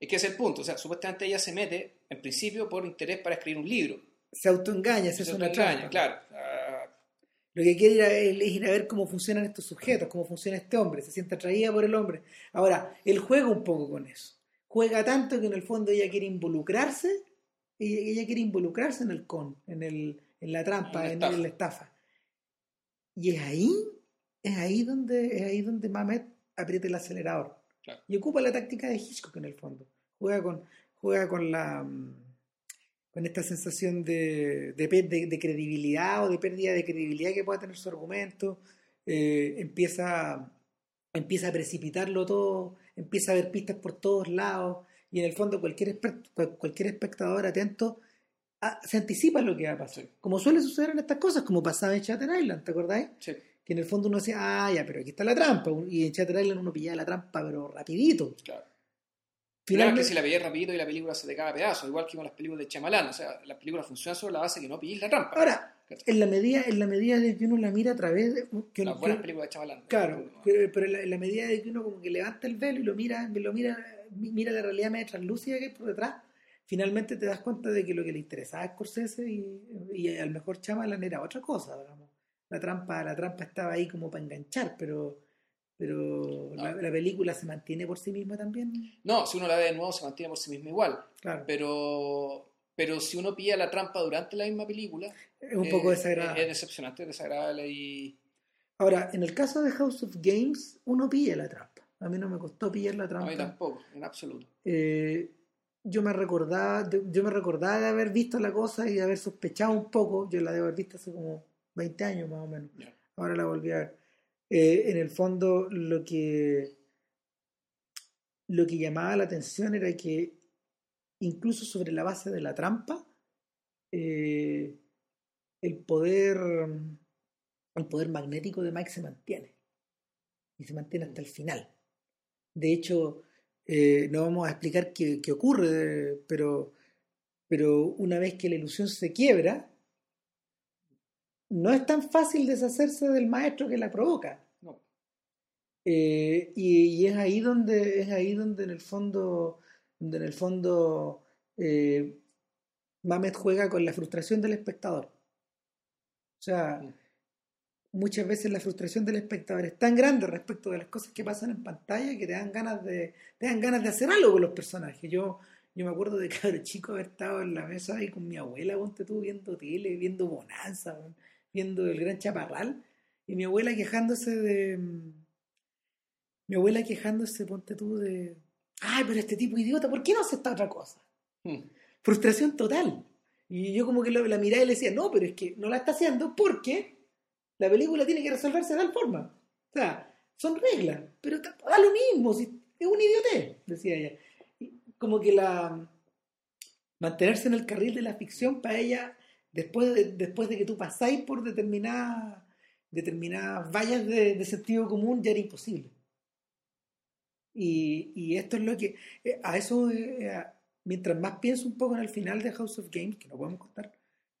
Es que es el punto, o sea, supuestamente ella se mete, en principio, por interés para escribir un libro. se autoengaña, se Se hace una trampa. claro. Ah, Lo que quiere ir a- es ir a ver cómo funcionan estos sujetos, cómo funciona este hombre, se siente atraída por el hombre. Ahora, él juega un poco con eso. Juega tanto que en el fondo ella quiere involucrarse, ella, ella quiere involucrarse en el con, en, el, en la trampa, En en, estafa. en la estafa. Y es ahí, es ahí donde, es ahí donde Mamet aprieta el acelerador. Claro. Y ocupa la táctica de Hitchcock en el fondo. Juega con, juega con la con esta sensación de, de, de- de credibilidad o de pérdida de credibilidad que pueda tener su argumento. Eh, empieza, empieza a precipitarlo todo, empieza a ver pistas por todos lados y en el fondo cualquier, cualquier espectador atento se anticipa lo que va a pasar. Sí. Como suele suceder en estas cosas, como pasaba en Chatter Island, ¿te acordáis? sí. Que en el fondo uno decía, ah, ya, pero aquí está la trampa. Y en Chatter Island uno pillaba la trampa, pero rapidito. Claro. Claro Finalmente, que si la veías rapidito y la película se te cae a pedazos, igual que con las películas de Chamalán, o sea, las películas funcionan sobre la base que no pillís la trampa. Ahora, en la medida, en la medida de que uno la mira a través de que, las que- buenas películas de Chamalán. claro, que- pero en la, en la medida de que uno como que levanta el velo y lo mira, lo mira, mira la realidad media translúcida que hay por detrás, finalmente te das cuenta de que lo que le interesaba a Scorsese y, y al mejor Chamalan era otra cosa, digamos. La trampa, la trampa estaba ahí como para enganchar, pero pero la, la película se mantiene por sí misma también. No, si uno la ve de nuevo se mantiene por sí misma igual, Claro, pero, pero si uno pilla la trampa durante la misma película, es un poco eh, desagradable. Es decepcionante, es desagradable y... Ahora, en el caso de House of Games, uno pilla la trampa. A mí no me costó pillar la A trampa. mí tampoco, en absoluto. Eh, yo me recordaba, yo, yo me recordaba de haber visto la cosa y de haber sospechado un poco. Yo la debo haber visto hace como 20 años más o menos. Ahora la volví a ver. Eh, en el fondo, lo que lo que llamaba la atención era que incluso sobre la base de la trampa, eh, el poder el poder magnético de Mike se mantiene y se mantiene hasta el final. De hecho, eh, no vamos a explicar qué, qué ocurre, pero, pero una vez que la ilusión se quiebra, no es tan fácil deshacerse del maestro que la provoca. No. Eh, y, y es ahí donde es ahí donde en el fondo donde en el fondo eh, Mamet juega con la frustración del espectador o sea. Muchas veces la frustración del espectador es tan grande respecto de las cosas que pasan en pantalla que te dan ganas de te dan ganas de hacer algo con los personajes yo yo me acuerdo de cada chico haber estado en la mesa ahí con mi abuela ponte tú viendo tele viendo Bonanza viendo el Gran Chaparral y mi abuela quejándose de mi abuela quejándose, ponte tú, de, ay, pero este tipo idiota, ¿por qué no hace esta otra cosa? Hmm. Frustración total. Y yo como que la, la miraba y le decía, no, pero es que no la está haciendo porque la película tiene que resolverse de tal forma. O sea, son reglas, pero da lo mismo, es un idiotez, decía ella. Como que la mantenerse en el carril de la ficción para ella, después de, después de que tú pasáis por determinadas determinadas vallas de, sentido común, ya era imposible. Y, y esto es lo que, eh, a eso, eh, a- mientras más pienso un poco en el final de House of Games, que no podemos contar,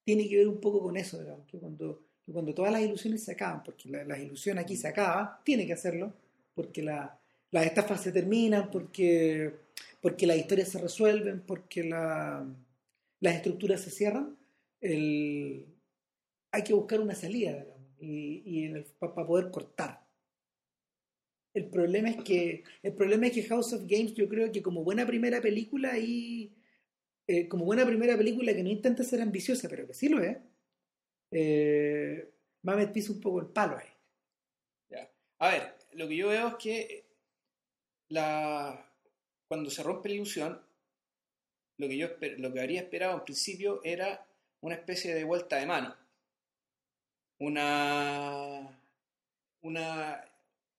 tiene que ver un poco con eso, digamos, que cuando, que cuando todas las ilusiones se acaban, porque la, la ilusión aquí se acaba, tiene que hacerlo, porque la, las estafas se terminan, porque, porque las historias se resuelven, porque la, las estructuras se cierran, hay que buscar una salida, y para poder cortar. El problema es que el problema es que House of Games yo creo que como buena primera película y eh, como buena primera película que no intenta ser ambiciosa, pero que sí lo es, eh, Mamet pisa un poco el palo ahí. Ya. A ver, lo que yo veo es que la, cuando se rompe la ilusión, lo que yo lo que habría esperado en principio era una especie de vuelta de mano. Una. Una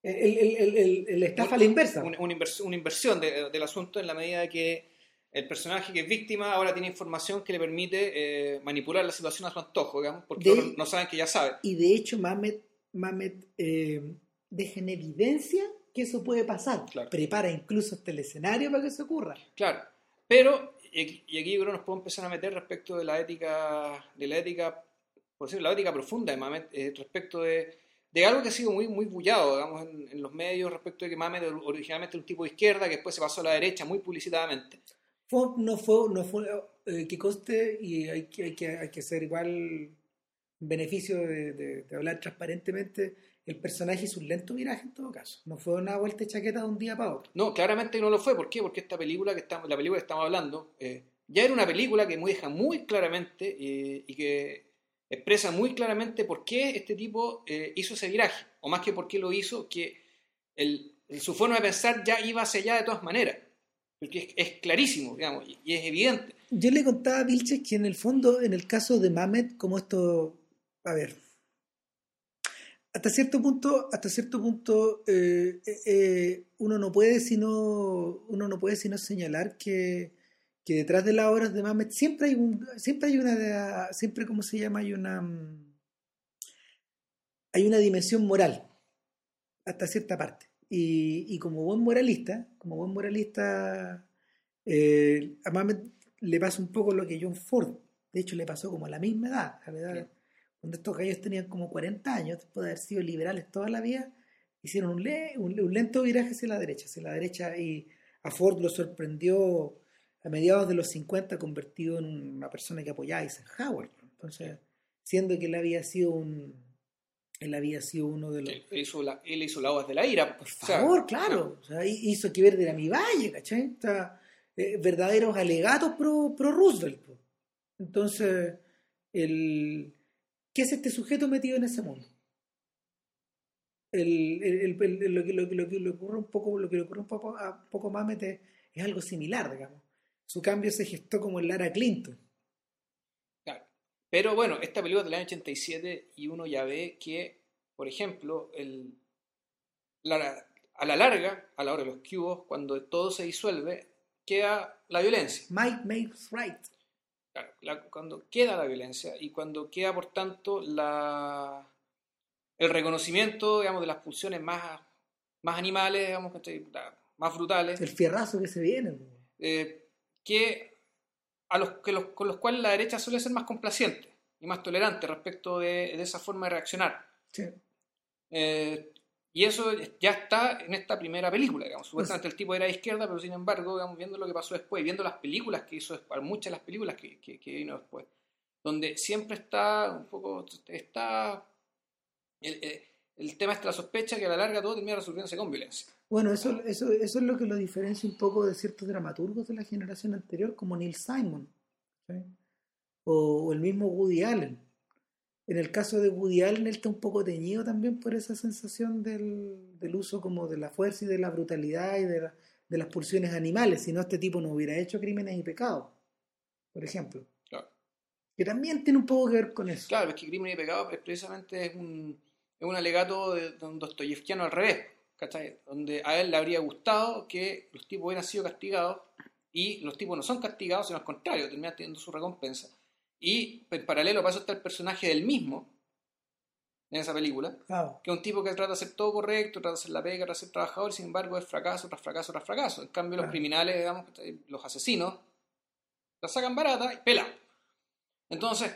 el, el, el, el estafa a la inversa. Una, una, una inversión de, del asunto en la medida que el personaje que es víctima ahora tiene información que le permite eh, manipular la situación a su antojo, digamos, porque De- no saben que ya sabe. Y de hecho, Mamet, Mamet eh, deja en evidencia que eso puede pasar. Claro. Prepara incluso hasta el escenario para que eso ocurra. Claro, pero, y aquí, yo creo que nos podemos empezar a meter respecto de la ética, de la ética, por decirlo, la ética profunda de Mamet, eh, respecto de, de algo que ha sido muy, muy bullado, digamos, en, en los medios, respecto de que Mamet originalmente era un tipo de izquierda, que después se pasó a la derecha muy publicitadamente. Fue, no fue, no fue eh, que coste y hay, que- hay, que, hay que ser igual beneficio de, hablar transparentemente. El personaje hizo un lento viraje en todo caso. No fue una vuelta de chaqueta de un día para otro. No, claramente no lo fue. ¿Por qué? Porque esta película que estamos, la película que estamos hablando, eh, ya era una película que muy- deja muy claramente eh, y que expresa muy claramente por qué este tipo hizo ese viraje, o más que por qué lo hizo, que el- su forma de pensar ya iba hacia allá de todas maneras, porque es, clarísimo, digamos, y, es evidente. Yo le contaba a Vilches que en el fondo, en el caso de Mamet, como esto, a ver, hasta cierto punto, hasta cierto punto, eh, eh, eh, uno no puede sino, uno no puede sino señalar que, que detrás de las obras de Mamet siempre hay un, siempre hay una, siempre como se llama, hay una, hay una dimensión moral hasta cierta parte. Y, y como buen moralista, como buen moralista, eh, a Mamet le pasa un poco lo que John Ford, de hecho le pasó como a la misma edad, a la edad cuando estos gallos tenían como 40 años, después de haber sido liberales toda la vida, hicieron un, le- un, un lento viraje hacia la derecha, hacia la derecha, y a Ford lo sorprendió a mediados de los 50 convertido en una persona que apoyaba a Eisenhower. Entonces, siendo que él había sido un él había sido uno de los Él hizo, la, él hizo la de la ira. por o sea, favor, claro. O sea, hi- hizo que Verde era mi valle, ¿cachai? O sea, eh, verdaderos alegatos pro, pro Roosevelt. Entonces, el, ¿qué es este sujeto metido en ese mundo? El, el- el- el- lo, que, lo, que, lo que le ocurre un poco, lo que le ocurre un poco a un poco Mamet es, es algo similar, digamos. Su cambio se gestó como en Lara Clinton. Pero bueno, esta película es del año 87 y uno ya ve que, por ejemplo, el, la- a la larga, a la hora de los cubos, cuando todo se disuelve, queda la violencia. Might makes right. Claro, la- cuando queda la violencia y cuando queda, por tanto, la, el reconocimiento, digamos, de las pulsiones más, más animales, digamos, más brutales, El fierrazo que se viene. eh, que a los, que los, con los cuales la derecha suele ser más complaciente y más tolerante respecto de, de esa forma de reaccionar. Sí. Eh, y eso ya está en esta primera película, digamos. Supuestamente el tipo era de izquierda, pero sin embargo, digamos, viendo lo que pasó después, viendo las películas que hizo después, muchas de las películas que, que, que vino después, donde siempre está un poco, está el, el- tema es la sospecha que a la larga todo termina resolviéndose con violencia. Bueno, eso, eso, eso es lo que lo diferencia un poco de ciertos dramaturgos de la generación anterior, como Neil Simon ¿sí? o, o el mismo Woody Allen. En el caso de Woody Allen, él está un poco teñido también por esa sensación del, del uso como de la fuerza y de la brutalidad y de, la- de las pulsiones animales, si no este tipo no hubiera hecho crímenes y pecados, por ejemplo. Claro. Que también tiene un poco que ver con eso. Claro, es que Crimen y Pecado es precisamente es un, es un alegato de, de un Dostoyevskiano al revés, ¿cachai? Donde a él le habría gustado que los tipos hubieran sido castigados y los tipos no son castigados, sino al contrario, terminan teniendo su recompensa. Y en paralelo para eso está el personaje del mismo en esa película, Claro. que es un tipo que trata de hacer todo correcto, trata de hacer la pega, trata de ser trabajador, sin embargo es fracaso tras fracaso tras fracaso. En cambio los Claro. criminales, digamos, los asesinos, la sacan barata y pelan. Entonces,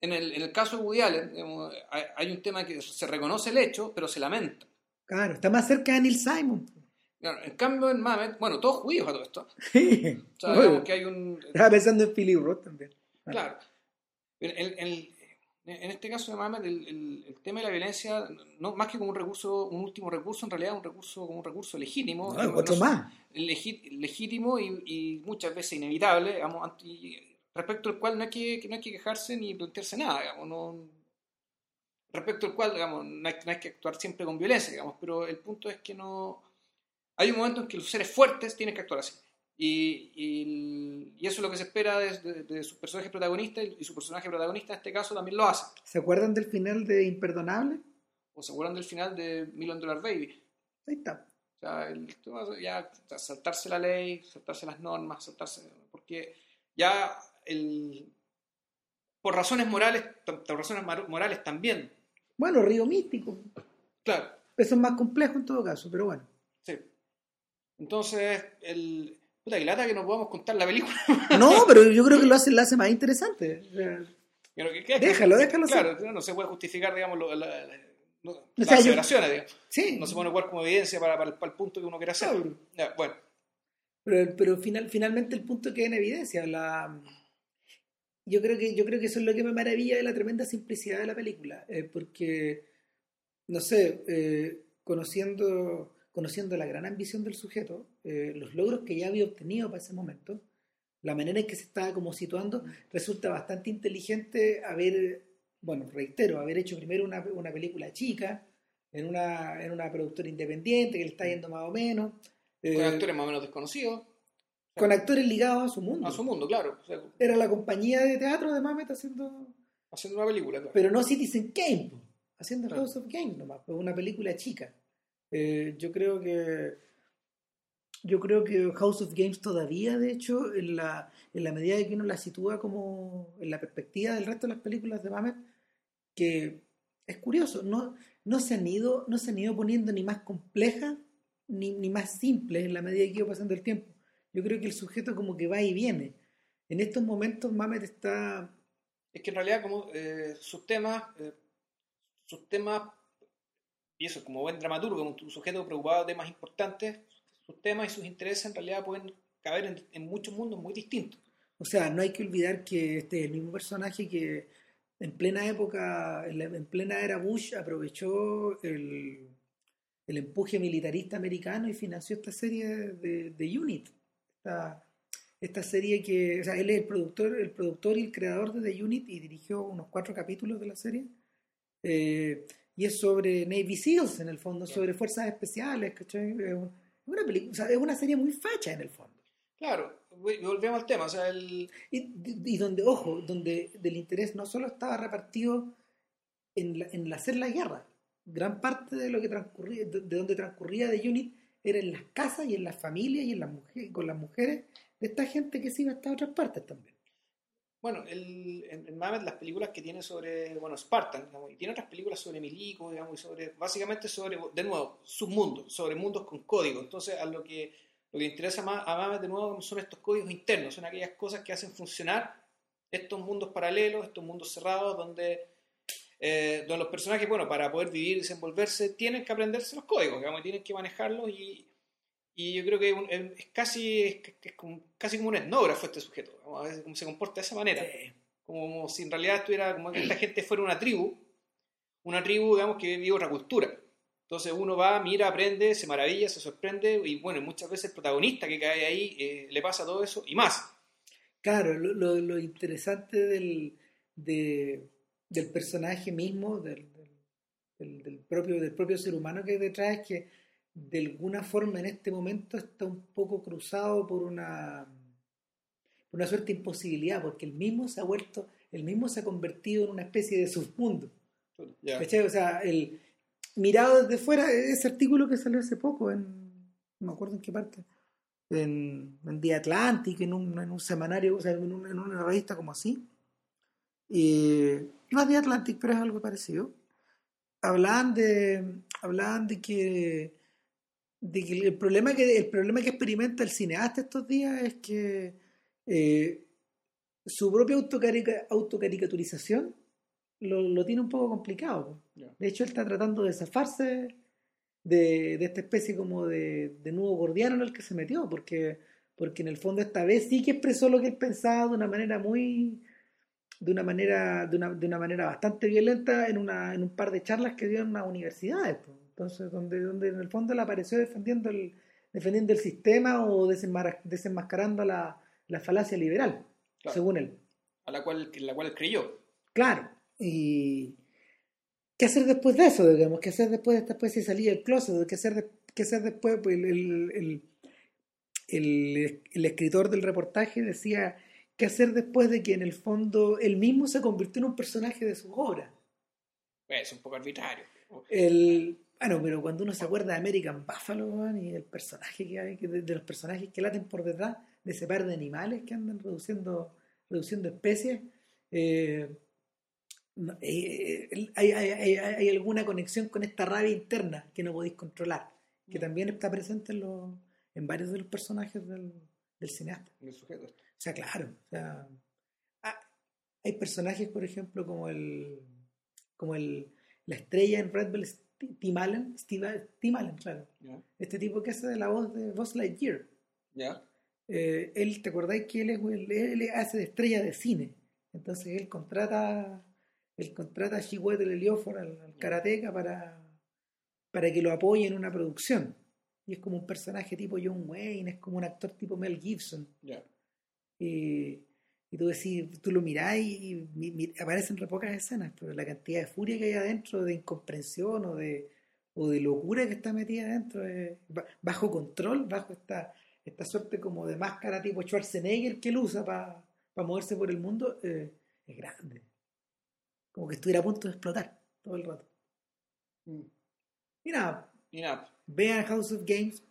En el, en el caso de Woody Allen, digamos, hay, hay un tema que se reconoce el hecho, pero se lamenta. Claro, está más cerca de Neil Simon. Claro, en cambio, en Mamet, bueno, todos judíos a todo esto. [laughs] Sí. O sea, digamos que hay un. Estaba pensando en Philip Roth también. Claro. El- el- el- en este caso de Mamet, el, tema de la violencia, no más que como un recurso, un último recurso, en realidad es un recurso como un recurso legítimo. No, otro no- más. legítimo y, y muchas veces inevitable, digamos, respecto al cual no hay que, que no hay que quejarse ni plantearse nada, digamos, no, respecto al cual, digamos, no hay, no hay que actuar siempre con violencia, digamos, pero el punto es que no... Hay un momento en que los seres fuertes tienen que actuar así. Y, y- y eso es lo que se espera de, de- de su personaje protagonista y, y su personaje protagonista en este caso también lo hace. ¿Se acuerdan del final de Imperdonable? ¿O se acuerdan del final de Million Dollar Baby? Ahí está. O sea, el ya saltarse la ley, saltarse las normas, saltarse. Porque ya el. Por razones morales, por razones morales también. Bueno, Río Místico. Claro, Eso es más complejo en todo caso, pero bueno. sí. Entonces, el. Puta, que lata que no podamos contar la película. [laughs] No, pero yo creo que lo hace, lo hace más interesante. Pero que- que- Déjalo, déjalo Claro, no se puede justificar, digamos, lo- la- la- no- O las sea, yo- aseveraciones, digamos. sí, No se pone igual como evidencia para, para el, para el punto que uno quiere hacer. Claro. Ya, bueno, pero, pero final, finalmente el punto queda en evidencia. La, yo, creo que, yo creo que eso es lo que me maravilla de la tremenda simplicidad de la película. eh, porque, no sé, eh, conociendo, conociendo la gran ambición del sujeto, eh, los logros que ya había obtenido para ese momento, la manera en que se estaba como situando, resulta bastante inteligente haber, bueno, reitero, haber hecho primero una, una película chica, en una, en una productora independiente que le está yendo más o menos. eh, con actores más o menos desconocidos, con actores ligados a su mundo. a su mundo, claro. O sea, Era la compañía de teatro de Mamet haciendo. haciendo una película, claro. Pero no Citizen Kane, po, haciendo Claro. House of Games nomás, pues una película chica. Eh, yo creo que. Yo creo que House of Games todavía, de hecho, en la, en la medida de que uno la sitúa como en la perspectiva del resto de las películas de Mamet, que es curioso, no, no, se, han ido, no se han ido poniendo ni más complejas ni, ni más simples en la medida que iba pasando el tiempo. Yo creo que el sujeto como que va y viene. En estos momentos Mamet está... Es que en realidad como eh, sus temas, eh, sus temas, y eso, como buen dramaturgo, como un sujeto preocupado de temas importantes, sus temas y sus intereses en realidad pueden caber en, en muchos mundos muy distintos. O sea, no hay que olvidar que este es el mismo personaje que en plena época, en plena era Bush, aprovechó el, el empuje militarista americano y financió esta serie de, de Unit. Esta, esta serie que, o sea, él es el productor, el productor y el creador de The Unit y dirigió unos cuatro capítulos de la serie. Eh, y es sobre Navy SEALs en el fondo, sobre fuerzas especiales, ¿cachai? Es un- es una, peli- o sea, es una serie muy facha en el fondo. Claro, volvemos al tema, o sea, el, Y, y donde, ojo, donde del interés no solo estaba repartido en, la- en hacer la guerra, gran parte de lo que transcurría, de, de donde transcurría de Unit era en las casas y en las familias y en las mujeres, con las mujeres de esta gente que se iba hasta otras partes también. bueno, el, en, en Mamet las películas que tiene sobre, bueno, Spartan, digamos, y tiene otras películas sobre Milico, digamos, y sobre, básicamente sobre, de nuevo, submundos, sobre mundos con código. Entonces, a lo que, lo que interesa más a Mamet de nuevo son estos códigos internos, son aquellas cosas que hacen funcionar estos mundos paralelos, estos mundos cerrados, donde, eh, donde los personajes, bueno, para poder vivir y desenvolverse, tienen que aprenderse los códigos, digamos, tienen que manejarlos y, y yo creo que un- es casi, es, es como, casi como un etnógrafo este sujeto, digamos, a veces como se comporta de esa manera como si en realidad estuviera como que esta gente fuera una tribu, una tribu, digamos, que vive otra cultura. Entonces uno va, mira, aprende, se maravilla, se sorprende, y bueno, muchas veces el protagonista que cae ahí eh, le pasa todo eso y más. Claro, lo, lo- lo interesante del, de- del personaje mismo, del, del- del propio, del propio ser humano que hay detrás, es que de alguna forma en este momento está un poco cruzado por una, por una suerte de imposibilidad, porque el mismo se ha vuelto, el mismo se ha convertido en una especie de submundo. ¿Cachai? O sea, el, mirado desde fuera, ese artículo que salió hace poco, en, no me acuerdo en qué parte, en, en The Atlantic, en un, en un semanario, o sea, en, un- en una revista como así. Y, no es The Atlantic, pero es algo parecido. Hablaban de, hablaban de que, de que el, problema que el problema que experimenta el cineasta estos días es que eh, su propia autocarica- autocaricaturización lo, lo tiene un poco complicado. De hecho, él está tratando de zafarse de, de esta especie como de, de nudo gordiano en el que se metió, porque, porque en el fondo esta vez sí que expresó lo que él pensaba de una manera muy de una manera de una, de una manera bastante violenta en una en un par de charlas que dio en unas universidades po. entonces donde donde en el fondo él apareció defendiendo el defendiendo el sistema o desenmascarando la, la falacia liberal Claro. según él A la cual, la cual creyó. Claro. Y ¿qué hacer después de eso, digamos? ¿Qué hacer después de esta especie de salida del closet? ¿Qué hacer, de- qué hacer después? Pues el, el, el, el- el escritor del reportaje decía, ¿qué hacer después de que en el fondo él mismo se convirtió en un personaje de sus obras? Es un poco arbitrario. El, bueno, pero cuando uno se acuerda de American Buffalo y el personaje que hay, que de, de los personajes que laten por detrás de ese par de animales que andan reduciendo, reduciendo especies, eh, no, eh, eh, hay, hay- hay- hay alguna conexión con esta rabia interna que no podéis controlar, que Mm. también está presente en, los, en varios de los personajes del, del cineasta. El sujeto. O sea, claro. O sea, ah, hay personajes, por ejemplo, como el como el la estrella en Red Bull, Tim Allen, Steve, Tim Allen, claro. Este tipo que hace de la voz de Buzz Lightyear. ¿Ya? Eh, él, ¿te acordáis que él, es, él, él hace de estrella de cine? Entonces él contrata él contrata a Chihuahua Leliofor, al, al karateca, para, para que lo apoye en una producción. Y es como un personaje tipo John Wayne, es como un actor tipo Mel Gibson. Y, y tú decís, tú lo mirás y, aparecen re pocas escenas, pero la cantidad de furia que hay adentro, de incomprensión o de, o de locura que está metida adentro, ba- bajo control, bajo esta, esta suerte como de máscara tipo Schwarzenegger que él usa para moverse por el mundo, eh, es grande. Como que estuviera a punto de explotar todo el rato. Mm. Y nada, Y nada. vean House of Games.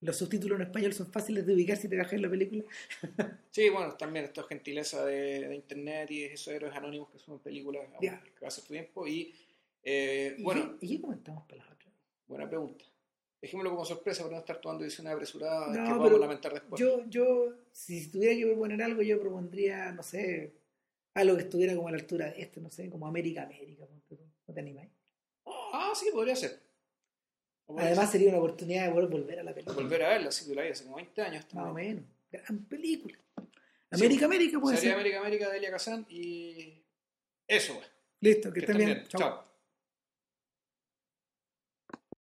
Los subtítulos en español son fáciles de ubicar si te bajas la película. [laughs] Sí, bueno, también esto es gentileza de, de internet y esos héroes anónimos que son películas Ya. que tu tiempo. Y eh, ¿Y bueno, ¿Y qué comentamos para la otra? buena pregunta. Dejémoslo como sorpresa para no estar tomando decisiones apresuradas No, que podamos lamentar después. Yo, yo, si tuviera que proponer algo, yo propondría, no sé, algo que estuviera como a la altura de este, no sé, como América América. ¿No te animáis? Ah, sí, podría ser. Además sería una oportunidad de poder volver a la película. volver a verla, sí, yo la vi hace como 20 años. Más o menos. Gran película. América América puede Sería ser. América América de Elia Kazan y eso, pues. Listo, que Que estén estén bien. bien. Chao.